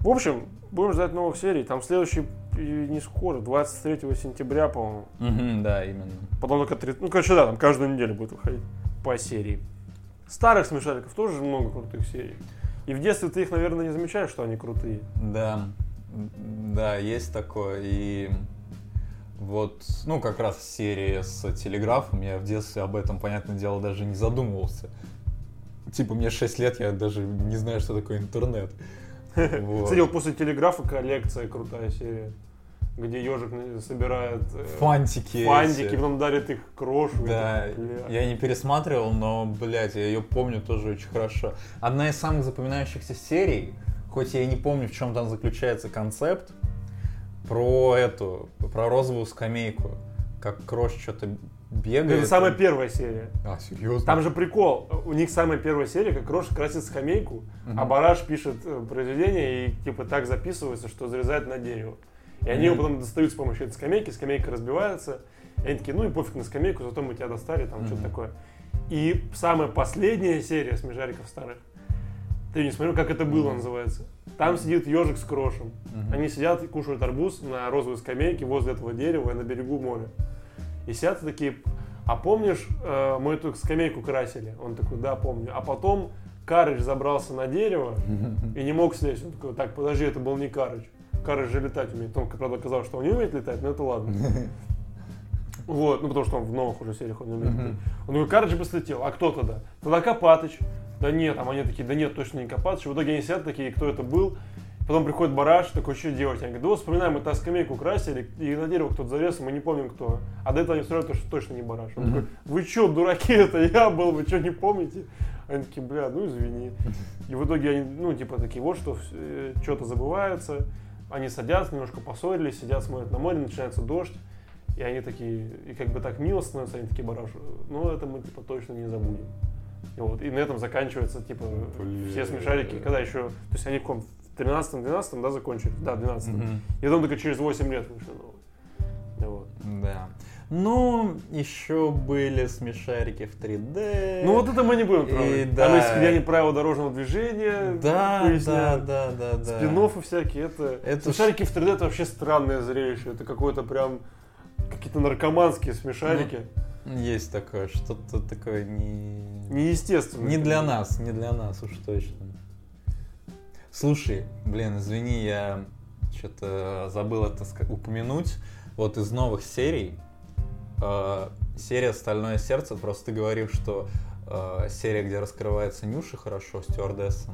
В общем, будем ждать новых серий. Там следующий не скоро, 23 сентября, по-моему. Мгм, да, именно. Потом только 30... Ну, короче, да, там каждую неделю будет выходить по серии. Старых смешариков тоже много крутых серий. И в детстве ты их, наверное, не замечаешь, что они крутые. Да, да, есть такое. И вот, ну, как раз серия с телеграфом, я в детстве об этом, понятное дело, даже не задумывался. Типа, мне 6 лет, я даже не знаю, что такое интернет. Вот. Кстати, вот после телеграфа коллекция крутая серия, где ежик собирает э, Фантики. фантики, эти. потом дарит их крошу. Да, бля. я не пересматривал, но, блядь, я ее помню тоже очень хорошо. Одна из самых запоминающихся серий, хоть я и не помню, в чем там заключается концепт, про эту, про розовую скамейку, как Крош что-то бегает. Это самая первая серия. А, серьезно? Там же прикол. У них самая первая серия, как Рош красит скамейку, а Бараш пишет э, произведение и типа так записывается, что зарезает на дерево. И они его потом достают с помощью этой скамейки, скамейка разбивается. И они такие, ну и пофиг на скамейку, зато мы тебя достали, там что-то Мгм. такое. И самая последняя серия смежариков старых, ты не смотрел, как это было Мгм. называется. Там сидит ежик с крошем. Мгм. Они сидят и кушают арбуз на розовой скамейке возле этого дерева на берегу моря. И сидят такие, а помнишь, э, мы эту скамейку красили? Он такой, да, помню. А потом Карыч забрался на дерево и не мог слезть. Он такой, так, подожди, это был не Карыч. Карыч же летать умеет. Он, правда, оказалось, что он не умеет летать, но это ладно. Вот, ну потому что он в новых уже сериях он умеет. Мгм. Он говорит, Карыч быстро летел. А кто тогда? Тогда Копатыч. Да нет, там они такие, да нет, точно не Копатыч. В итоге они сидят такие, кто это был. Потом приходит Бараш, такой, что делать? Они говорят, да вспоминаем, мы та скамейку красили, и на дерево кто-то залез, мы не помним кто. А до этого они вспоминают, что точно не Бараш. Он Мгм. такой, вы что, дураки, это я был, вы что, не помните? Они такие, бля, ну извини. И в итоге они, ну, типа, такие, вот что, что-то забываются. Они садятся, немножко поссорились, сидят, смотрят на море, начинается дождь. И они такие, и как бы так мило становятся, они такие, Бараш, ну это мы, типа, точно не забудем. И, вот, и на этом заканчивается, типа, Бля. все смешарики, когда еще, то есть они в каком, 13-12, да, закончили? Да, 12 Мгм. И потом только через 8 лет вышли новые. Вот. Да. Ну, еще были смешарики в 3D. Ну вот это мы не будем И трогать. да. Там есть, где они правила дорожного движения да, да, да, да, да. Спин-оффы всякие, это... Это Смешарики в 3D это вообще странное зрелище. Это какое-то прям какие-то наркоманские смешарики. Есть такое, что-то такое не... Неестественно. Не для нас, не для нас уж точно. Слушай, блин, извини, я что-то забыл это упомянуть. Вот из новых серий, э, серия «Стальное сердце», просто ты говорил, что э, серия, где раскрывается Нюша хорошо, стюардесса,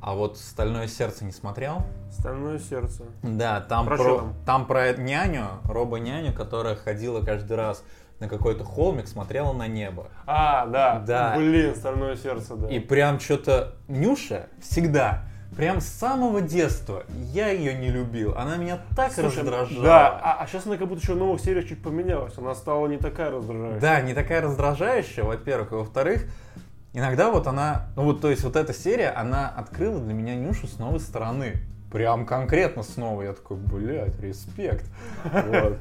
А вот «Стальное сердце» не смотрел? Стальное сердце. Да, там Про про, там про няню, робо-няню, которая ходила каждый раз на какой-то холмик, смотрела на небо. А, да. Да. Блин, стальное сердце, да. И прям что-то Нюша всегда, прям с самого детства, я ее не любил. Она меня так Слушай, раздражала. Да, а, а сейчас она как будто еще в новых сериях чуть поменялась. Она стала не такая раздражающая. Да, не такая раздражающая, во-первых. И во-вторых, иногда вот она, ну вот, то есть вот эта серия, она открыла для меня Нюшу с новой стороны. Прям конкретно с новой. Я такой, блядь, респект. Вот.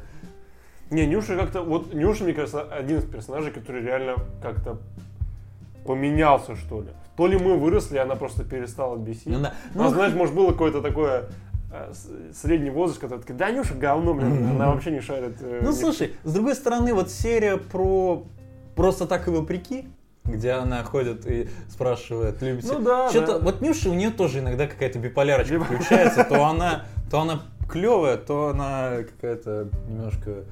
Не, Нюша как-то... Вот Нюша, мне кажется, один из персонажей, который реально как-то поменялся, что ли. То ли мы выросли, она просто перестала бесить. Ну да. Ну, Ну, знаешь, может, было какое-то такое э, средний возраст, когда такой, да, Нюша говно, блин, она вообще не шарит. э, Ну слушай, с другой стороны, вот серия про просто так и вопреки, где она ходит и спрашивает, любите. Ну да, Что-то, да. вот Нюша, у нее тоже иногда какая-то биполярочка Бип- включается, то она, то она клевая, то она какая-то немножко...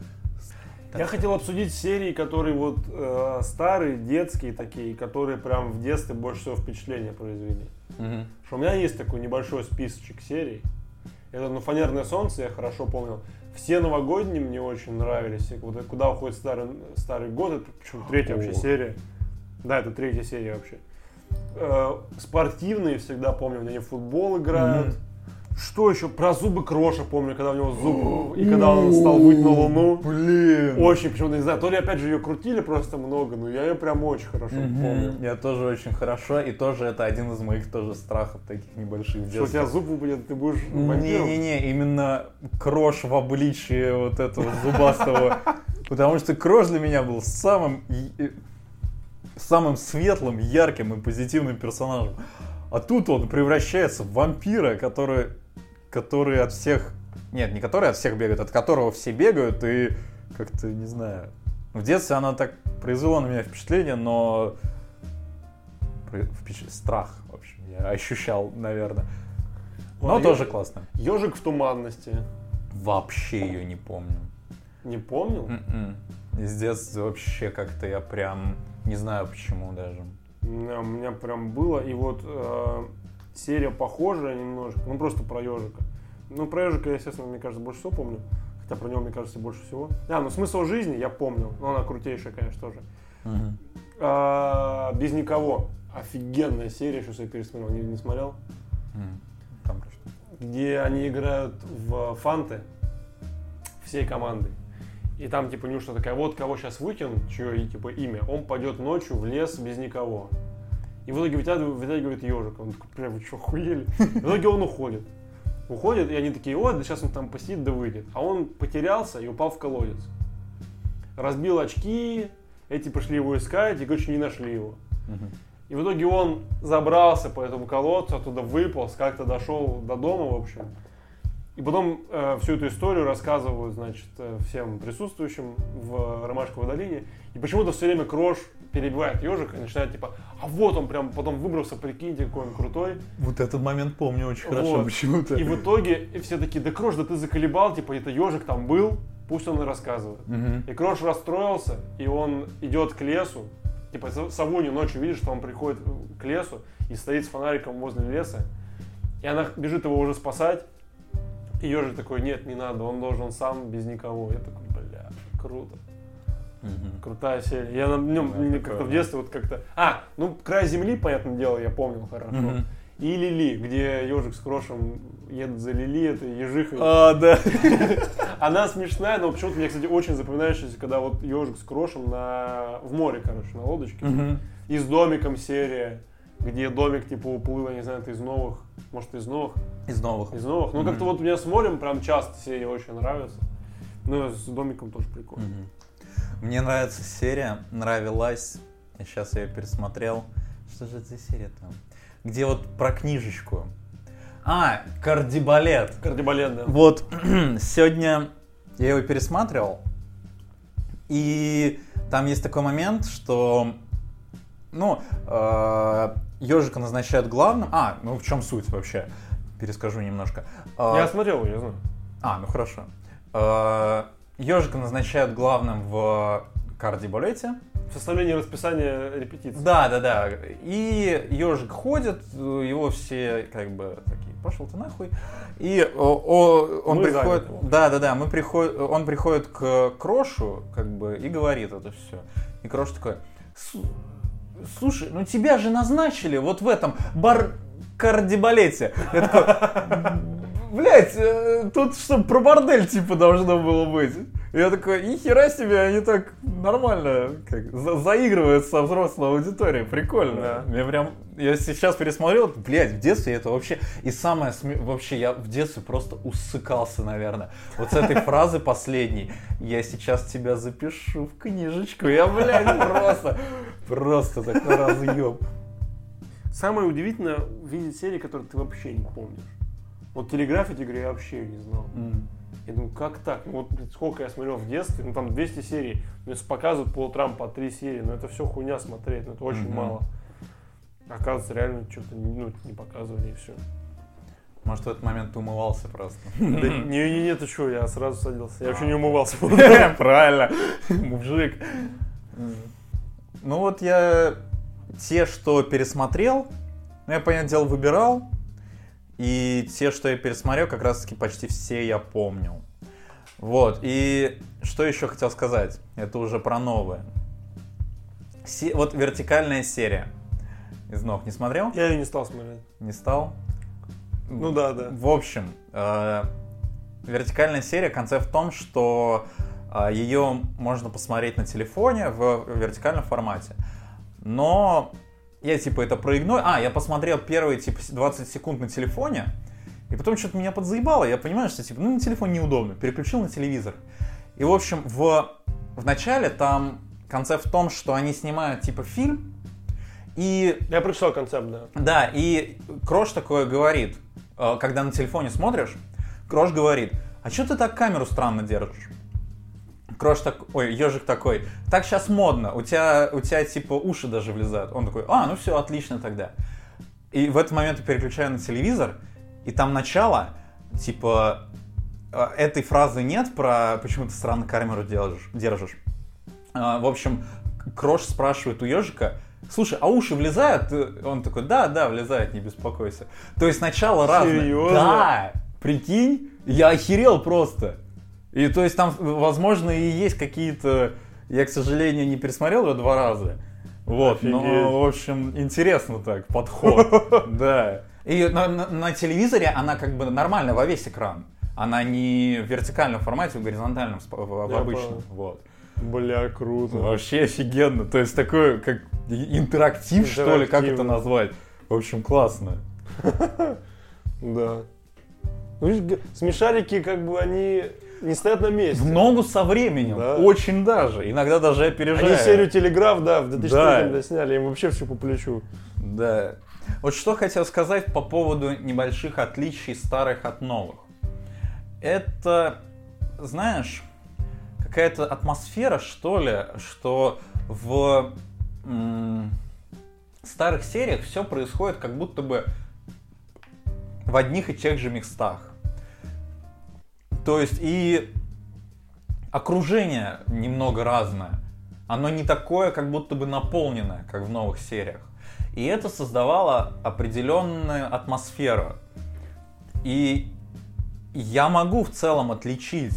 Я хотел обсудить серии, которые вот э, старые, детские такие, которые прям в детстве больше всего впечатления произвели. Мгм. Что у меня есть такой небольшой списочек серий. Это, ну, «Фанерное солнце» я хорошо помнил. Все новогодние мне очень нравились. И Вот «Куда уходит старый, старый год», это причем третья вообще О. серия. Да, это третья серия вообще. Э, спортивные всегда помню, они в футбол играют. Мгм. Что еще? Про зубы Кроша помню, когда у него зуб... И когда он стал выть на луну. Блин! Очень, почему-то не знаю, то ли опять же ее крутили просто много, но я ее прям очень хорошо помню. Я тоже очень хорошо, и тоже это один из моих тоже страхов таких небольших Что у тебя зуб выпадет, ты будешь вампиром? Не-не-не, именно крош в обличии вот этого зубастого. Потому что крош для меня был самым, самым светлым, ярким и позитивным персонажем. А тут он превращается в вампира, который, который от всех... Нет, не который от всех бегает, от которого все бегают, и как-то, не знаю... В детстве она так произвела на меня впечатление, но... впечат- Страх, в общем, я ощущал, наверное. Но Ой, тоже ё- классно. Ежик в туманности. Вообще ее не помню. Не помнил? М-м. Из детства вообще как-то я прям не знаю почему даже. У меня, у меня прям было. И вот э, серия похожая немножко. Ну, просто про ежика. Ну, про ежика, я, естественно, мне кажется, больше всего помню. Хотя про него, мне кажется, больше всего. А, ну смысл жизни я помнил. Но она крутейшая, конечно, тоже. А, без никого. Офигенная серия, сейчас я пересмотрел. Не, не смотрел? Там про что? где они играют в фанты всей командой. И там типа Нюша такая, вот кого сейчас выкинут, чье типа имя, он пойдет ночью в лес без никого. И в итоге вытягивает, вытягивает ежик. Он такой, прям, вы что, охуели? В итоге он уходит. Уходит, и они такие, ой, да сейчас он там посидит, да выйдет. А он потерялся и упал в колодец. Разбил очки, эти пошли его искать, и, короче, не нашли его. И в итоге он забрался по этому колодцу, оттуда выполз, как-то дошел до дома, в общем. И потом э, всю эту историю рассказывают, значит, э, всем присутствующим в Ромашковой долине. И почему-то все время Крош перебивает ежика и начинает типа, а вот он прям потом выбрался, прикиньте, какой он крутой. Вот этот момент помню очень хорошо Вот. почему-то. И в итоге и все такие, да Крош, да ты заколебал, типа, это ежик там был, пусть он и рассказывает. Мгм. И Крош расстроился, и он идет к лесу. Типа Са- Савунью ночью видишь, что он приходит к лесу и стоит с фонариком возле леса. И она бежит его уже спасать. И ежик такой, нет, не надо, он должен сам, без никого. Я такой, бля, круто. Мгм. Крутая серия. Я на нем Да, как-то в детстве вот как-то... А, ну, край земли, понятное дело, я помнил хорошо. Мгм. И Лили, где ежик с Крошем едут за Лили, это ежихой. А, да. Она смешная, но почему-то мне, кстати, очень запоминающаяся, когда вот ежик с крошем на... в море, короче, на лодочке. Мгм. И с домиком серия, где домик типа уплыл, я не знаю, это из новых, может из новых, Из новых. из новых. Ну Мгм. как-то вот мне с морем прям часто серии очень нравятся. Ну, с домиком тоже прикольно. Мгм. Мне нравится серия, нравилась, и сейчас я ее пересмотрел. Что же это за серия там? Где вот про книжечку. А, кардибалет. Кардибалет, да. Вот, сегодня я его пересматривал, и там есть такой момент, что, ну, ежика назначают главным. А, ну в чем суть вообще? Перескажу немножко. А, Я смотрел, я знаю. а, ну хорошо. Ежика назначают главным в кардиболете. Составление расписания репетиций. Да, да, да. И ежик ходит, его все как бы такие, пошел ты нахуй. И о, о, он Мы приходит, да, да, да, мы приходит, он приходит к Крошу, как бы, и говорит это все. И Крош такой, «Слу- слушай, ну тебя же назначили вот в этом бар кардиболете. Я такой, блять, тут что про бордель типа должно было быть. И я такой, ни хера себе, они так нормально как, за- заигрывают со взрослой аудиторией, прикольно. Да. Мне прям, я сейчас пересмотрел, блядь, в детстве это вообще, и самое, сме- вообще, я в детстве просто усыкался, наверное. Вот с этой фразы последней, я сейчас тебя запишу в книжечку, я, блядь, просто, просто такой разъем. Самое удивительное видеть серии, которые ты вообще не помнишь. Вот телеграф, я тебе говорю, я вообще не знал. Я думаю, как так? Ну вот сколько я смотрел в детстве, ну там 200 серий, ну если показывают по утрам по 3 серии, ну это все хуйня смотреть, ну это очень Мгм. мало. Оказывается, реально что-то ну, не показывали и все. Может, в этот момент ты умывался просто. Да не, не, не, ты что, я сразу садился. Я вообще не умывался. Правильно, мужик. Ну вот я те, что пересмотрел, ну я, понятное дело, выбирал. И те, что я пересмотрел, как раз таки почти все я помнил. Вот, и что еще хотел сказать? Это уже про новое. Се- вот вертикальная серия. Из ног не смотрел? Я ее не стал смотреть. Не стал? Ну да, да. В общем, э, вертикальная серия, концепт в том, что ее можно посмотреть на телефоне в вертикальном формате. Но я типа это проигнорил. А, я посмотрел первые типа 20 секунд на телефоне, и потом что-то меня подзаебало. Я понимаю, что типа, ну на телефоне неудобно. Переключил на телевизор. И в общем, в, в начале там концепт в том, что они снимают типа фильм, и Я прочитал концепт, да. да, и Крош такое говорит, э, когда на телефоне смотришь, Крош говорит, а что ты так камеру странно держишь? Крош так, ой, ежик такой, так сейчас модно, у тебя, у тебя типа уши даже влезают. Он такой, а, ну все, отлично тогда. И в этот момент я переключаю на телевизор, и там начало, типа, э, этой фразы нет про почему ты странно камеру держишь. держишь. А, В общем, Крош спрашивает у ежика, слушай, а уши влезают? Он такой, да, да, влезают, не беспокойся. То есть начало разное. Серьезно? Да, прикинь, я охерел просто. И то есть там, возможно, и есть какие-то... Я, к сожалению, не пересмотрел его два раза. Вот, Офигеть. но, в общем, интересно так, подход. Да. И на, на- на телевизоре она как бы нормально во весь экран. Она не в вертикальном формате, в горизонтальном, в, в обычном. Вот. Бля, круто. Вообще офигенно. То есть такой, как и- интерактив, что ли, как это назвать. В общем, классно. Да. Ну, смешарики, как бы, они не стоят на месте. В ногу со временем. Да. Очень даже. Иногда даже опережая. Они серию «Телеграф», да, в 2003 Да. году сняли, им вообще все по плечу. Да. Вот что хотел сказать по поводу небольших отличий старых от новых. Это, знаешь, какая-то атмосфера, что ли, что в м, старых сериях все происходит как будто бы в одних и тех же местах. То есть и окружение немного разное. Оно не такое, как будто бы наполненное, как в новых сериях. И это создавало определенную атмосферу. И я могу в целом отличить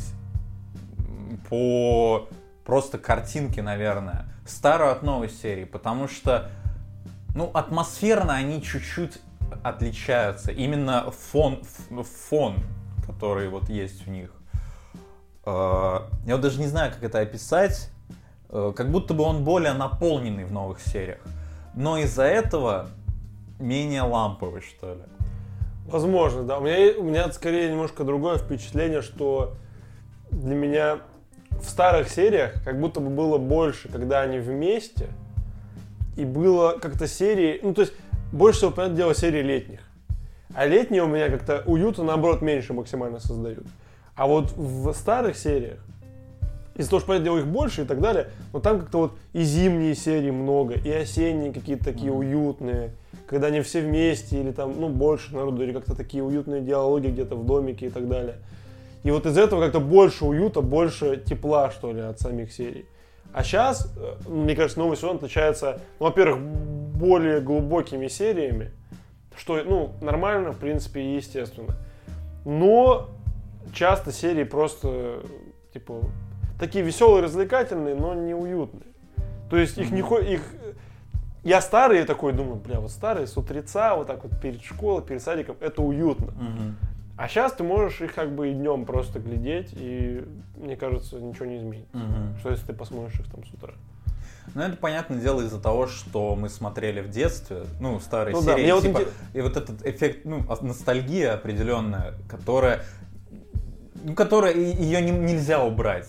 по просто картинке, наверное, старую от новой серии, потому что, ну, атмосферно они чуть-чуть отличаются. Именно фон, фон, который вот есть у них. Э, Я вот даже не знаю, как это описать. Э, Как будто бы он более наполненный в новых сериях. Но из-за этого менее ламповый, что ли. Возможно, да. У меня, у меня скорее немножко другое впечатление, что для меня в старых сериях как будто бы было больше, когда они вместе, и было как-то серии, ну то есть больше всего, понятное дело, серии летних. А летние у меня как-то уюта, наоборот, меньше максимально создают. А вот в старых сериях, из-за того, что, понятное дело, их больше и так далее, но там как-то вот и зимние серии много, и осенние какие-то такие уютные, когда они все вместе, или там, ну, больше народу, или как-то такие уютные диалоги где-то в домике и так далее. И вот из этого как-то больше уюта, больше тепла, что ли, от самих серий. А сейчас, мне кажется, новый сезон отличается, ну, во-первых, более глубокими сериями, что, ну, нормально, в принципе, и естественно. Но часто серии просто, типа, такие веселые, развлекательные, но не уютные. То есть их не их я старый такой думаю, бля, вот старые с утреца, вот так вот перед школой, перед садиком, это уютно. Мгм. А сейчас ты можешь их как бы и днем просто глядеть, и мне кажется, ничего не изменит. Мгм. Что если ты посмотришь их там с утра? Ну, это, понятное дело, из-за того, что мы смотрели в детстве, ну, старые Ну да, серии, вот типа, инте- и вот этот эффект, ну, ос- ностальгия определенная, которая, ну, которая, ее нельзя убрать.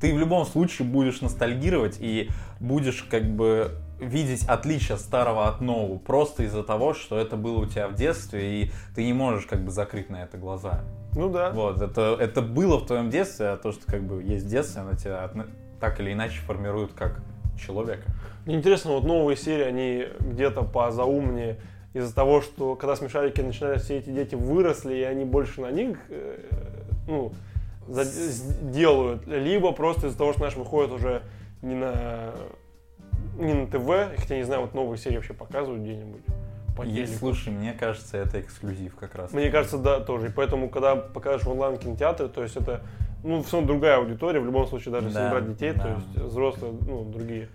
Ты в любом случае будешь ностальгировать и будешь, как бы, видеть отличие старого от нового, просто из-за того, что это было у тебя в детстве, и ты не можешь, как бы, закрыть на это глаза. Ну да. Вот, это, это было в твоем детстве, а то, что как бы есть в детстве, оно тебя так или иначе формирует как человека. Мне интересно, вот новые серии, они где-то позаумнее из-за того, что когда смешарики начинают, все эти дети выросли, и они больше на них, э, ну, делают. Либо просто из-за того, что наши выходят уже не на, не на ТВ, хотя не знаю, вот новые серии вообще показывают где-нибудь по Есть, слушай, мне кажется, это эксклюзив как раз. Мне кажется, да, тоже. И поэтому, когда покажешь в онлайн кинотеатре, то есть это, ну, все равно другая аудитория, в любом случае, даже если Да, не брать детей, то да. есть взрослые, ну, другие.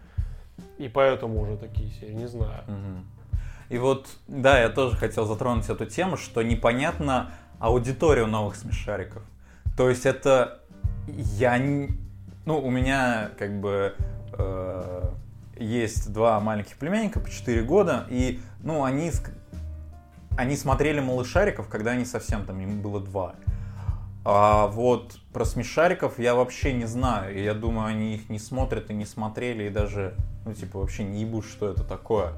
И поэтому уже такие серии, не знаю. И вот, да, я тоже хотел затронуть эту тему, что непонятна аудитория у новых смешариков. То есть это я не... Ну, у меня как бы э, есть два маленьких племянника по 4 года, и, ну, они, они смотрели малышариков, когда они совсем там, им было два. А вот про смешариков я вообще не знаю. Я думаю, они их не смотрят и не смотрели, и даже, ну, типа, вообще не ебут, что это такое.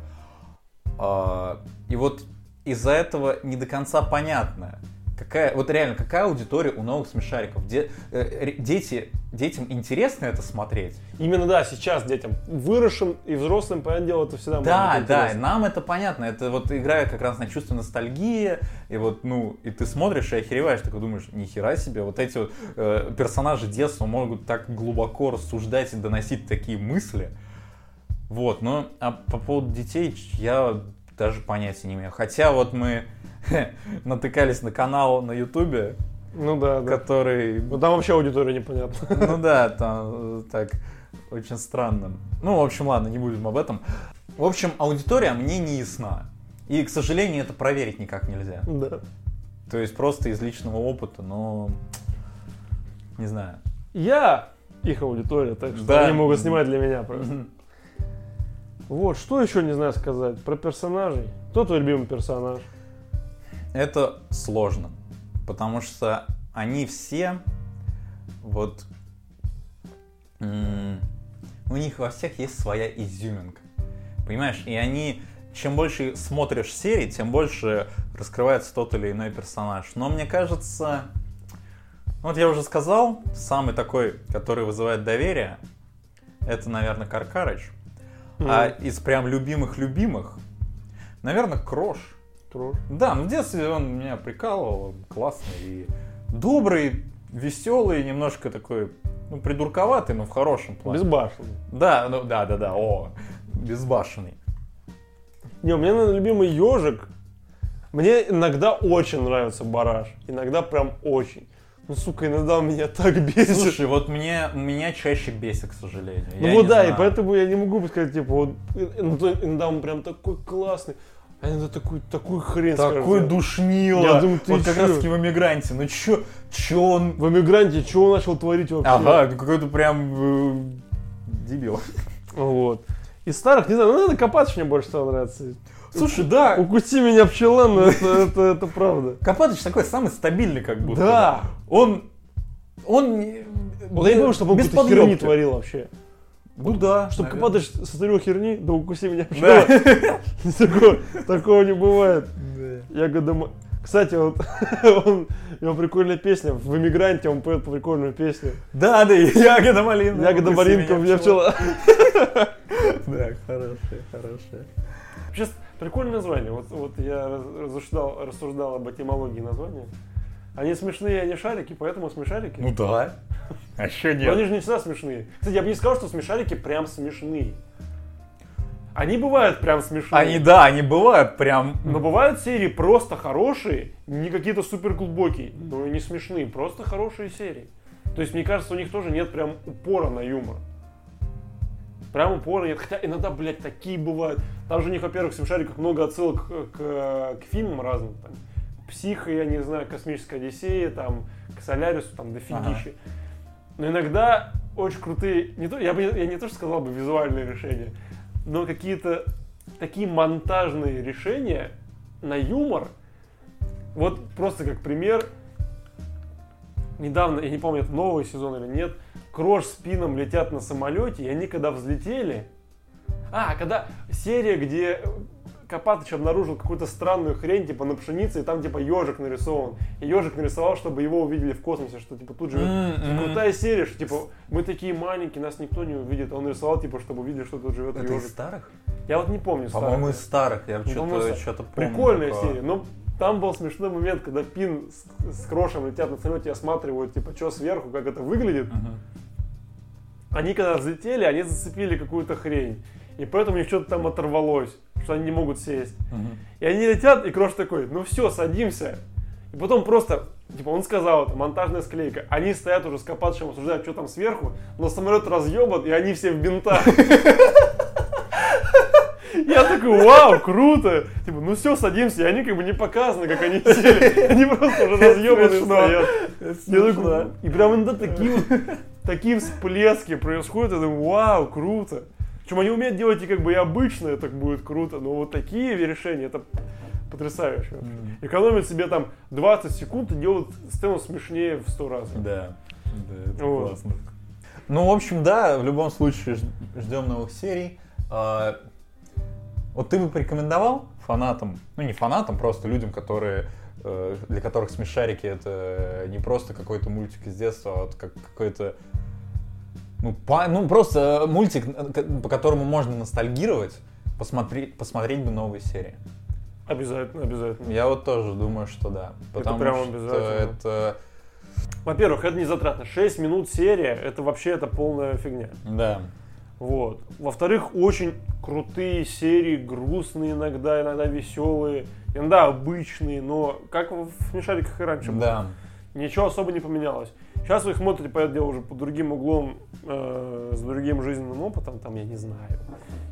А, и вот из-за этого не до конца понятно, какая, вот реально, какая аудитория у новых смешариков. Де- э, дети, детям интересно это смотреть? Именно, да, сейчас детям, выросшим и взрослым, понятное дело, это всегда Да, может быть да, нам это понятно. Это вот играет как раз на чувство ностальгии. И вот, ну, и ты смотришь и охереваешь, такой думаешь, нихера себе, вот эти вот э, персонажи детства могут так глубоко рассуждать и доносить такие мысли. Вот, ну, а по поводу детей я даже понятия не имею. Хотя вот мы натыкались на канал на Ютубе, Ну да, да. который Ну там вообще аудитория непонятна. ну да, там э, так очень странно. Ну, в общем, ладно, не будем об этом. В общем, аудитория мне не ясна. И, к сожалению, это проверить никак нельзя. Да. То есть просто из личного опыта, но не знаю. Я их аудитория, так что Да. они могут снимать для меня просто. Вот, что еще не знаю сказать про персонажей. Кто твой любимый персонаж? Это сложно, потому что они все вот у них во всех есть своя изюминка, понимаешь? И они чем больше смотришь серий, тем больше раскрывается тот или иной персонаж. Но мне кажется, вот я уже сказал, самый такой, который вызывает доверие, это, наверное, Каркарыч. А из прям любимых-любимых, наверное, Крош. Трош. Да, ну в детстве он меня прикалывал, он классный и добрый, веселый, немножко такой, ну, придурковатый, но в хорошем плане. Безбашенный. Да, ну да, да, да, о, безбашенный. Не, у меня наверное, любимый ежик. Мне иногда очень нравится бараш. Иногда прям очень. Ну, сука, иногда он меня так бесит. Слушай, вот мне, меня чаще бесит, к сожалению. ну Я вот да, знаю. и поэтому я не могу сказать, типа, вот, иногда, иногда он прям такой классный, а иногда такой, такой хрен Такой душнило. Я думаю, ты вот как чё? раз таки в «Эмигранте». Ну чё, чё он... В эмигранте, что он начал творить вообще? Ага, какой-то прям э, дебил. Вот. Из старых, не знаю, ну, надо Копатыч мне больше стал нравиться. Слушай, да, Укуси меня пчела, но это, это, это правда. Копатыч такой самый стабильный, как будто. Да. Он... Он... Вот я не помню, чтобы он без какой-то херни творил вообще. Ну да. Чтобы. Копатыч сотворил херни, да укуси меня пчела. Такого, не бывает. Ягода... ма- Кстати, вот он, у него прикольная песня. В «Эмигранте» он поет прикольную песню. Да, да, ягода малинка. Ягода малинка, у меня пчела. Да, хорошая, хорошая. Сейчас прикольное название. Вот, вот я рассуждал, рассуждал об этимологии названия. Они смешные, они шарики, поэтому смешарики. Ну да. А что Но они же не всегда смешные. Кстати, я бы не сказал, что смешарики прям смешные. Они бывают прям смешные. Они, да, они бывают прям... Но бывают серии просто хорошие, не какие-то супер глубокие, но и не смешные, просто хорошие серии. То есть, мне кажется, у них тоже нет прям упора на юмор. Прям упора нет. Хотя иногда, блядь, такие бывают. Там же у них, во-первых, в смешариках много отсылок к, к, к фильмам разным. Там, Психо, я не знаю, Космическая Одиссея, там, к Солярису, там, дофигища. Ага. Но иногда очень крутые, не то, я, бы, я не то, что сказал бы визуальные решения, но какие-то такие монтажные решения на юмор. Вот просто как пример, недавно, я не помню, это новый сезон или нет, Крош с Пином летят на самолете, и они когда взлетели... А, когда серия, где Копатыч обнаружил какую-то странную хрень, типа на пшенице, и там типа ежик нарисован. И ежик нарисовал, чтобы его увидели в космосе, что типа тут живет. М-м. Крутая серия, что типа мы такие маленькие, нас никто не увидит. Он нарисовал, типа, чтобы увидели, что тут живет Это из ежик. старых? Я вот не помню. По-моему, старых. из старых. Я по-моему, что-то из что-то помню. Прикольная такое. серия. Но там был смешной момент, когда Пин с, с Крошем летят на самолете и осматривают, типа, что сверху, как это выглядит. Мгм. Они когда взлетели, они зацепили какую-то хрень. И поэтому у них что-то там оторвалось, что они не могут сесть. Мгм. И они летят, и Крош такой, ну все, садимся. И потом просто, типа, он сказал, это монтажная склейка. Они стоят уже с Копатышем, обсуждают, что там сверху, но самолет разъебан, и они все в бинтах. Я такой, вау, круто! Типа, ну все, садимся, и они как бы не показаны, как они сели. Они просто уже разъебаны смешно. стоят. Я такой, и прям иногда такие вот, такие всплески происходят, я думаю, вау, круто. Причем они умеют делать и как бы и обычно это будет круто, но вот такие решения, это потрясающе. Мгм. Экономят себе там 20 секунд и делают сцену смешнее в 100 раз. Да, да, это Вот. классно. Ну, в общем, да, в любом случае ждем новых серий. А, Вот ты бы порекомендовал фанатам, ну не фанатам, просто людям, которые э, для которых смешарики это не просто какой-то мультик из детства, а вот как какой-то ну, па- ну просто мультик, э, по которому можно ностальгировать, посмотреть, посмотреть бы новые серии. Обязательно, обязательно. Я вот тоже думаю, что да. Потому прям что обязательно. это Во-первых, это не затратно. 6 минут серия, это вообще это полная фигня. да. Вот. Во-вторых, очень крутые серии, грустные иногда, иногда веселые, иногда обычные, но как в смешариках и раньше было. Да. Ничего особо не поменялось. Сейчас вы их смотрите, понятное дело, уже под другим углом, э, с другим жизненным опытом, там, я не знаю,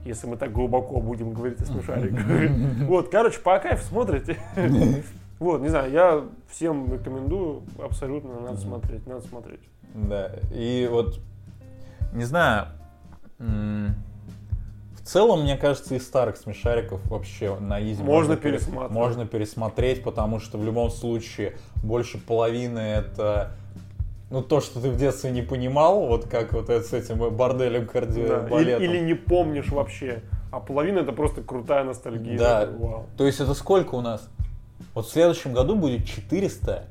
если мы так глубоко будем говорить о смешариках. Вот, короче, по кайфу смотрите. Вот, не знаю, я всем рекомендую, абсолютно надо смотреть, надо смотреть. Да, и вот, не знаю, в целом, мне кажется, из старых смешариков вообще на изи Можно пере- пересматривать. Можно пересмотреть, потому что в любом случае больше половины это ну, то, что ты в детстве не понимал, вот как вот это с этим борделем Да, кардиобалетом. Или, или не помнишь вообще. А половина это просто крутая ностальгия. Да. Вау. То есть это сколько у нас? Вот в следующем году будет 400,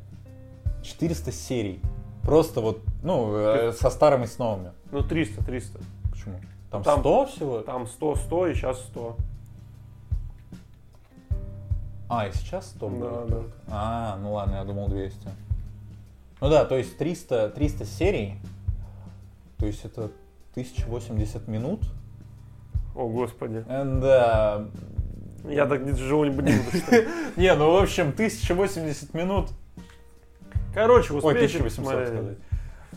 400 серий. Просто вот, ну, э, со старыми и с новыми. Ну, 300, 300. Почему? Там, Там- 100 всего? Там 100, 100 и сейчас 100. А, и сейчас 100 будет Да? А, ну ладно, я думал 200. Ну да, то есть 300, 300 серий, то есть это 1080 минут. О, господи. Да. Я так не живу-нибудь не буду. Не, ну в общем, 1080 минут. Короче, Ой, успейте 1800 посмотреть. сказать.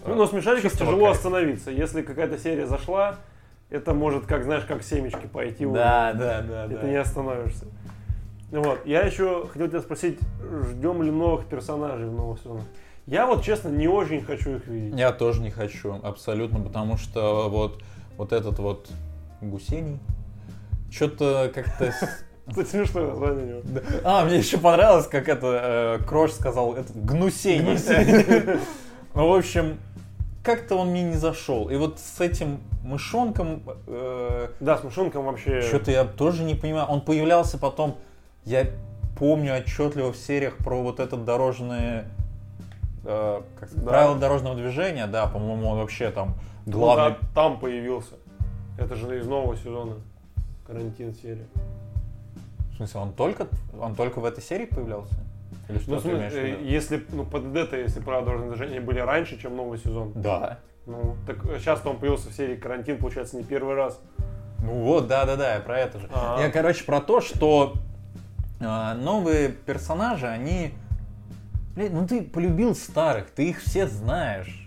Ну, но смешариков Чистого тяжело остановиться. Если какая-то серия зашла, это может, как знаешь, как семечки пойти. Да, да, да, И да. ты не остановишься. Вот. Я еще хотел тебя спросить, ждем ли новых персонажей в новых сезонах? Я вот, честно, не очень хочу их видеть. Я тоже не хочу, абсолютно, потому что вот, вот этот вот гусений, что-то как-то... Это смешное название него. А, мне еще понравилось, как это э, Крош сказал, это гнусений. Ну, в общем, как-то он мне не зашел. И вот с этим мышонком э, Да, с мышонком вообще... что-то я тоже не понимаю. Он появлялся потом, я помню отчетливо в сериях про вот этот дорожное э, как сказать, правила дорожного движения, да, по-моему, он вообще там Он главный. да, там появился. Это же из нового сезона. Карантин серия. В смысле, он только, он только в этой серии появлялся? Или что Ну, ты имеешь в э, виду? если, ну, ПДД-то, если правда должны даже они были раньше, чем новый сезон. Да. Ну, так сейчас он появился в серии карантин, получается, не первый раз. Ну вот, да-да-да, я про это же. А. Я, короче, про то, что а, новые персонажи, они... Блин, ну ты полюбил старых, ты их все знаешь.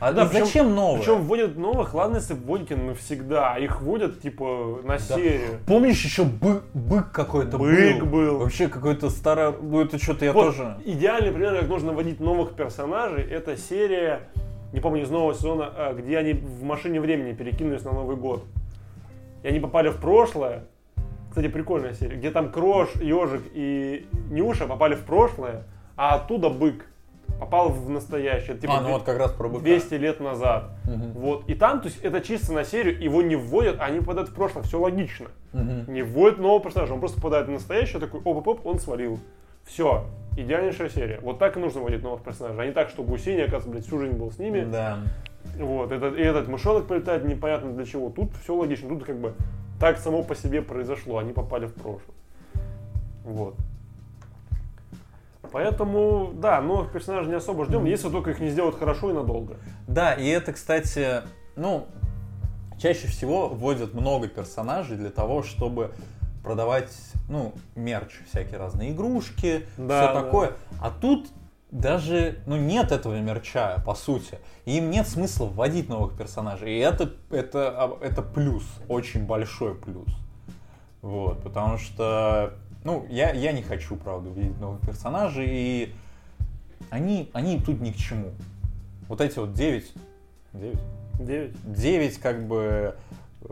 А Да, причем- зачем новые? Причем вводят новых, ладно, если вводите навсегда, а их вводят, типа, на серию. Помнишь, еще бык, бык какой-то Бык был? был. Вообще какой-то старый... Ну это что-то я Вот, тоже... идеальный пример, как нужно вводить новых персонажей, это серия, не помню, из нового сезона, а, где они в машине времени перекинулись на Новый год. И они попали в прошлое. Кстати, прикольная серия, где там Крош, Ежик и Нюша попали в прошлое, а оттуда бык попал в настоящее. Типа, а, ну вот как раз про быка. 200 лет назад. Мгм. Вот. И там, то есть, это чисто на серию, его не вводят, они попадают в прошлое, все логично. Мгм. Не вводят нового персонажа, он просто попадает в настоящее, такой оп-оп, он свалил. Все, идеальнейшая серия. Вот так и нужно вводить новых персонажей, а не так, что Гусини, оказывается, блядь, всю жизнь был с ними. Да. Вот, этот, и этот мышонок прилетает непонятно для чего. Тут все логично, тут как бы так само по себе произошло, они попали в прошлое. Вот. Поэтому, да, новых персонажей не особо ждем, если только их не сделают хорошо и надолго. Да, и это, кстати, ну, чаще всего вводят много персонажей для того, чтобы продавать, ну, мерч, всякие разные игрушки, Да, все да. такое. А тут даже, ну, нет этого мерча, по сути. И им нет смысла вводить новых персонажей. И это, это, а, это плюс, очень большой плюс. Вот, потому что, ну, я, я не хочу, правда, видеть новых персонажей, и они, они тут ни к чему. Вот эти вот 9, 9, Девять. 9 как бы э,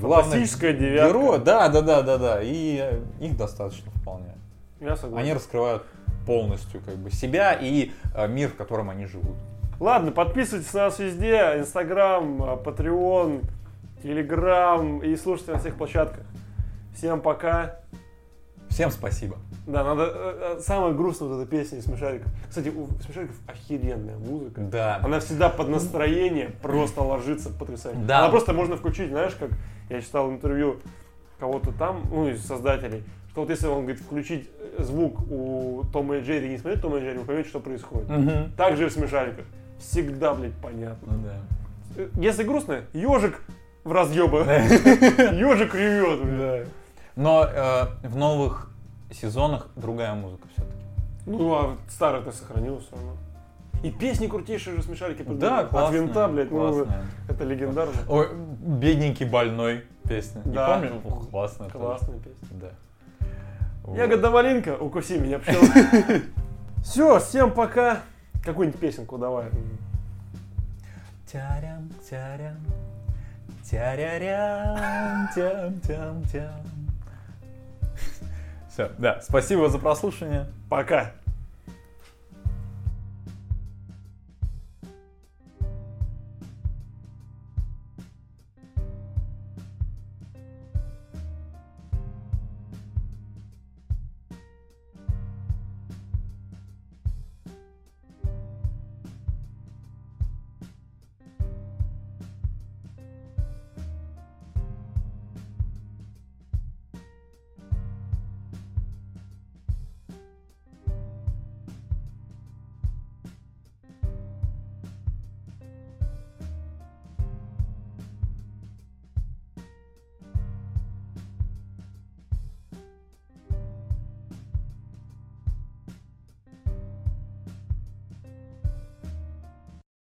главных героев, да, да, да, да, да, и э, их достаточно вполне. Я согласен. Они раскрывают полностью как бы себя и э, мир, в котором они живут. Ладно, подписывайтесь на нас везде. Инстаграм, Patreon, Телеграм и слушайте на всех площадках. Всем пока. Всем спасибо. Да, надо... э, э, Самая грустная вот эта песня из Смешариков. Кстати, у Смешариков охеренная музыка. Да. Она всегда под настроение просто ложится потрясающе. Да. Она просто можно включить, знаешь, как я читал интервью кого-то там, ну, из создателей, что вот если он говорит включить э, звук у Тома и Джерри не смотреть Тома и Джерри, вы поймете, что происходит. Мгм. Так же и в Смешариках. Всегда, блядь, понятно. Ну да. Если грустно, ежик в разъебы. Ежик ревет. блядь. Но э, в новых сезонах другая музыка все-таки. Ну, а старый-то сохранилось все равно. И песни крутейшие же смешарики придумали. Да, От классная, винта, блядь, ну, это легендарно. Ой, бедненький больной песня. Не Да. помню? Ух, классная. тоже. Классная песня. Да. Вот. Ягода малинка, укуси меня, пчел. Все, всем пока. Какую-нибудь песенку давай. Тярям, тярям, тярярям, тям, тям, тям. Все, да, спасибо за прослушивание. Пока.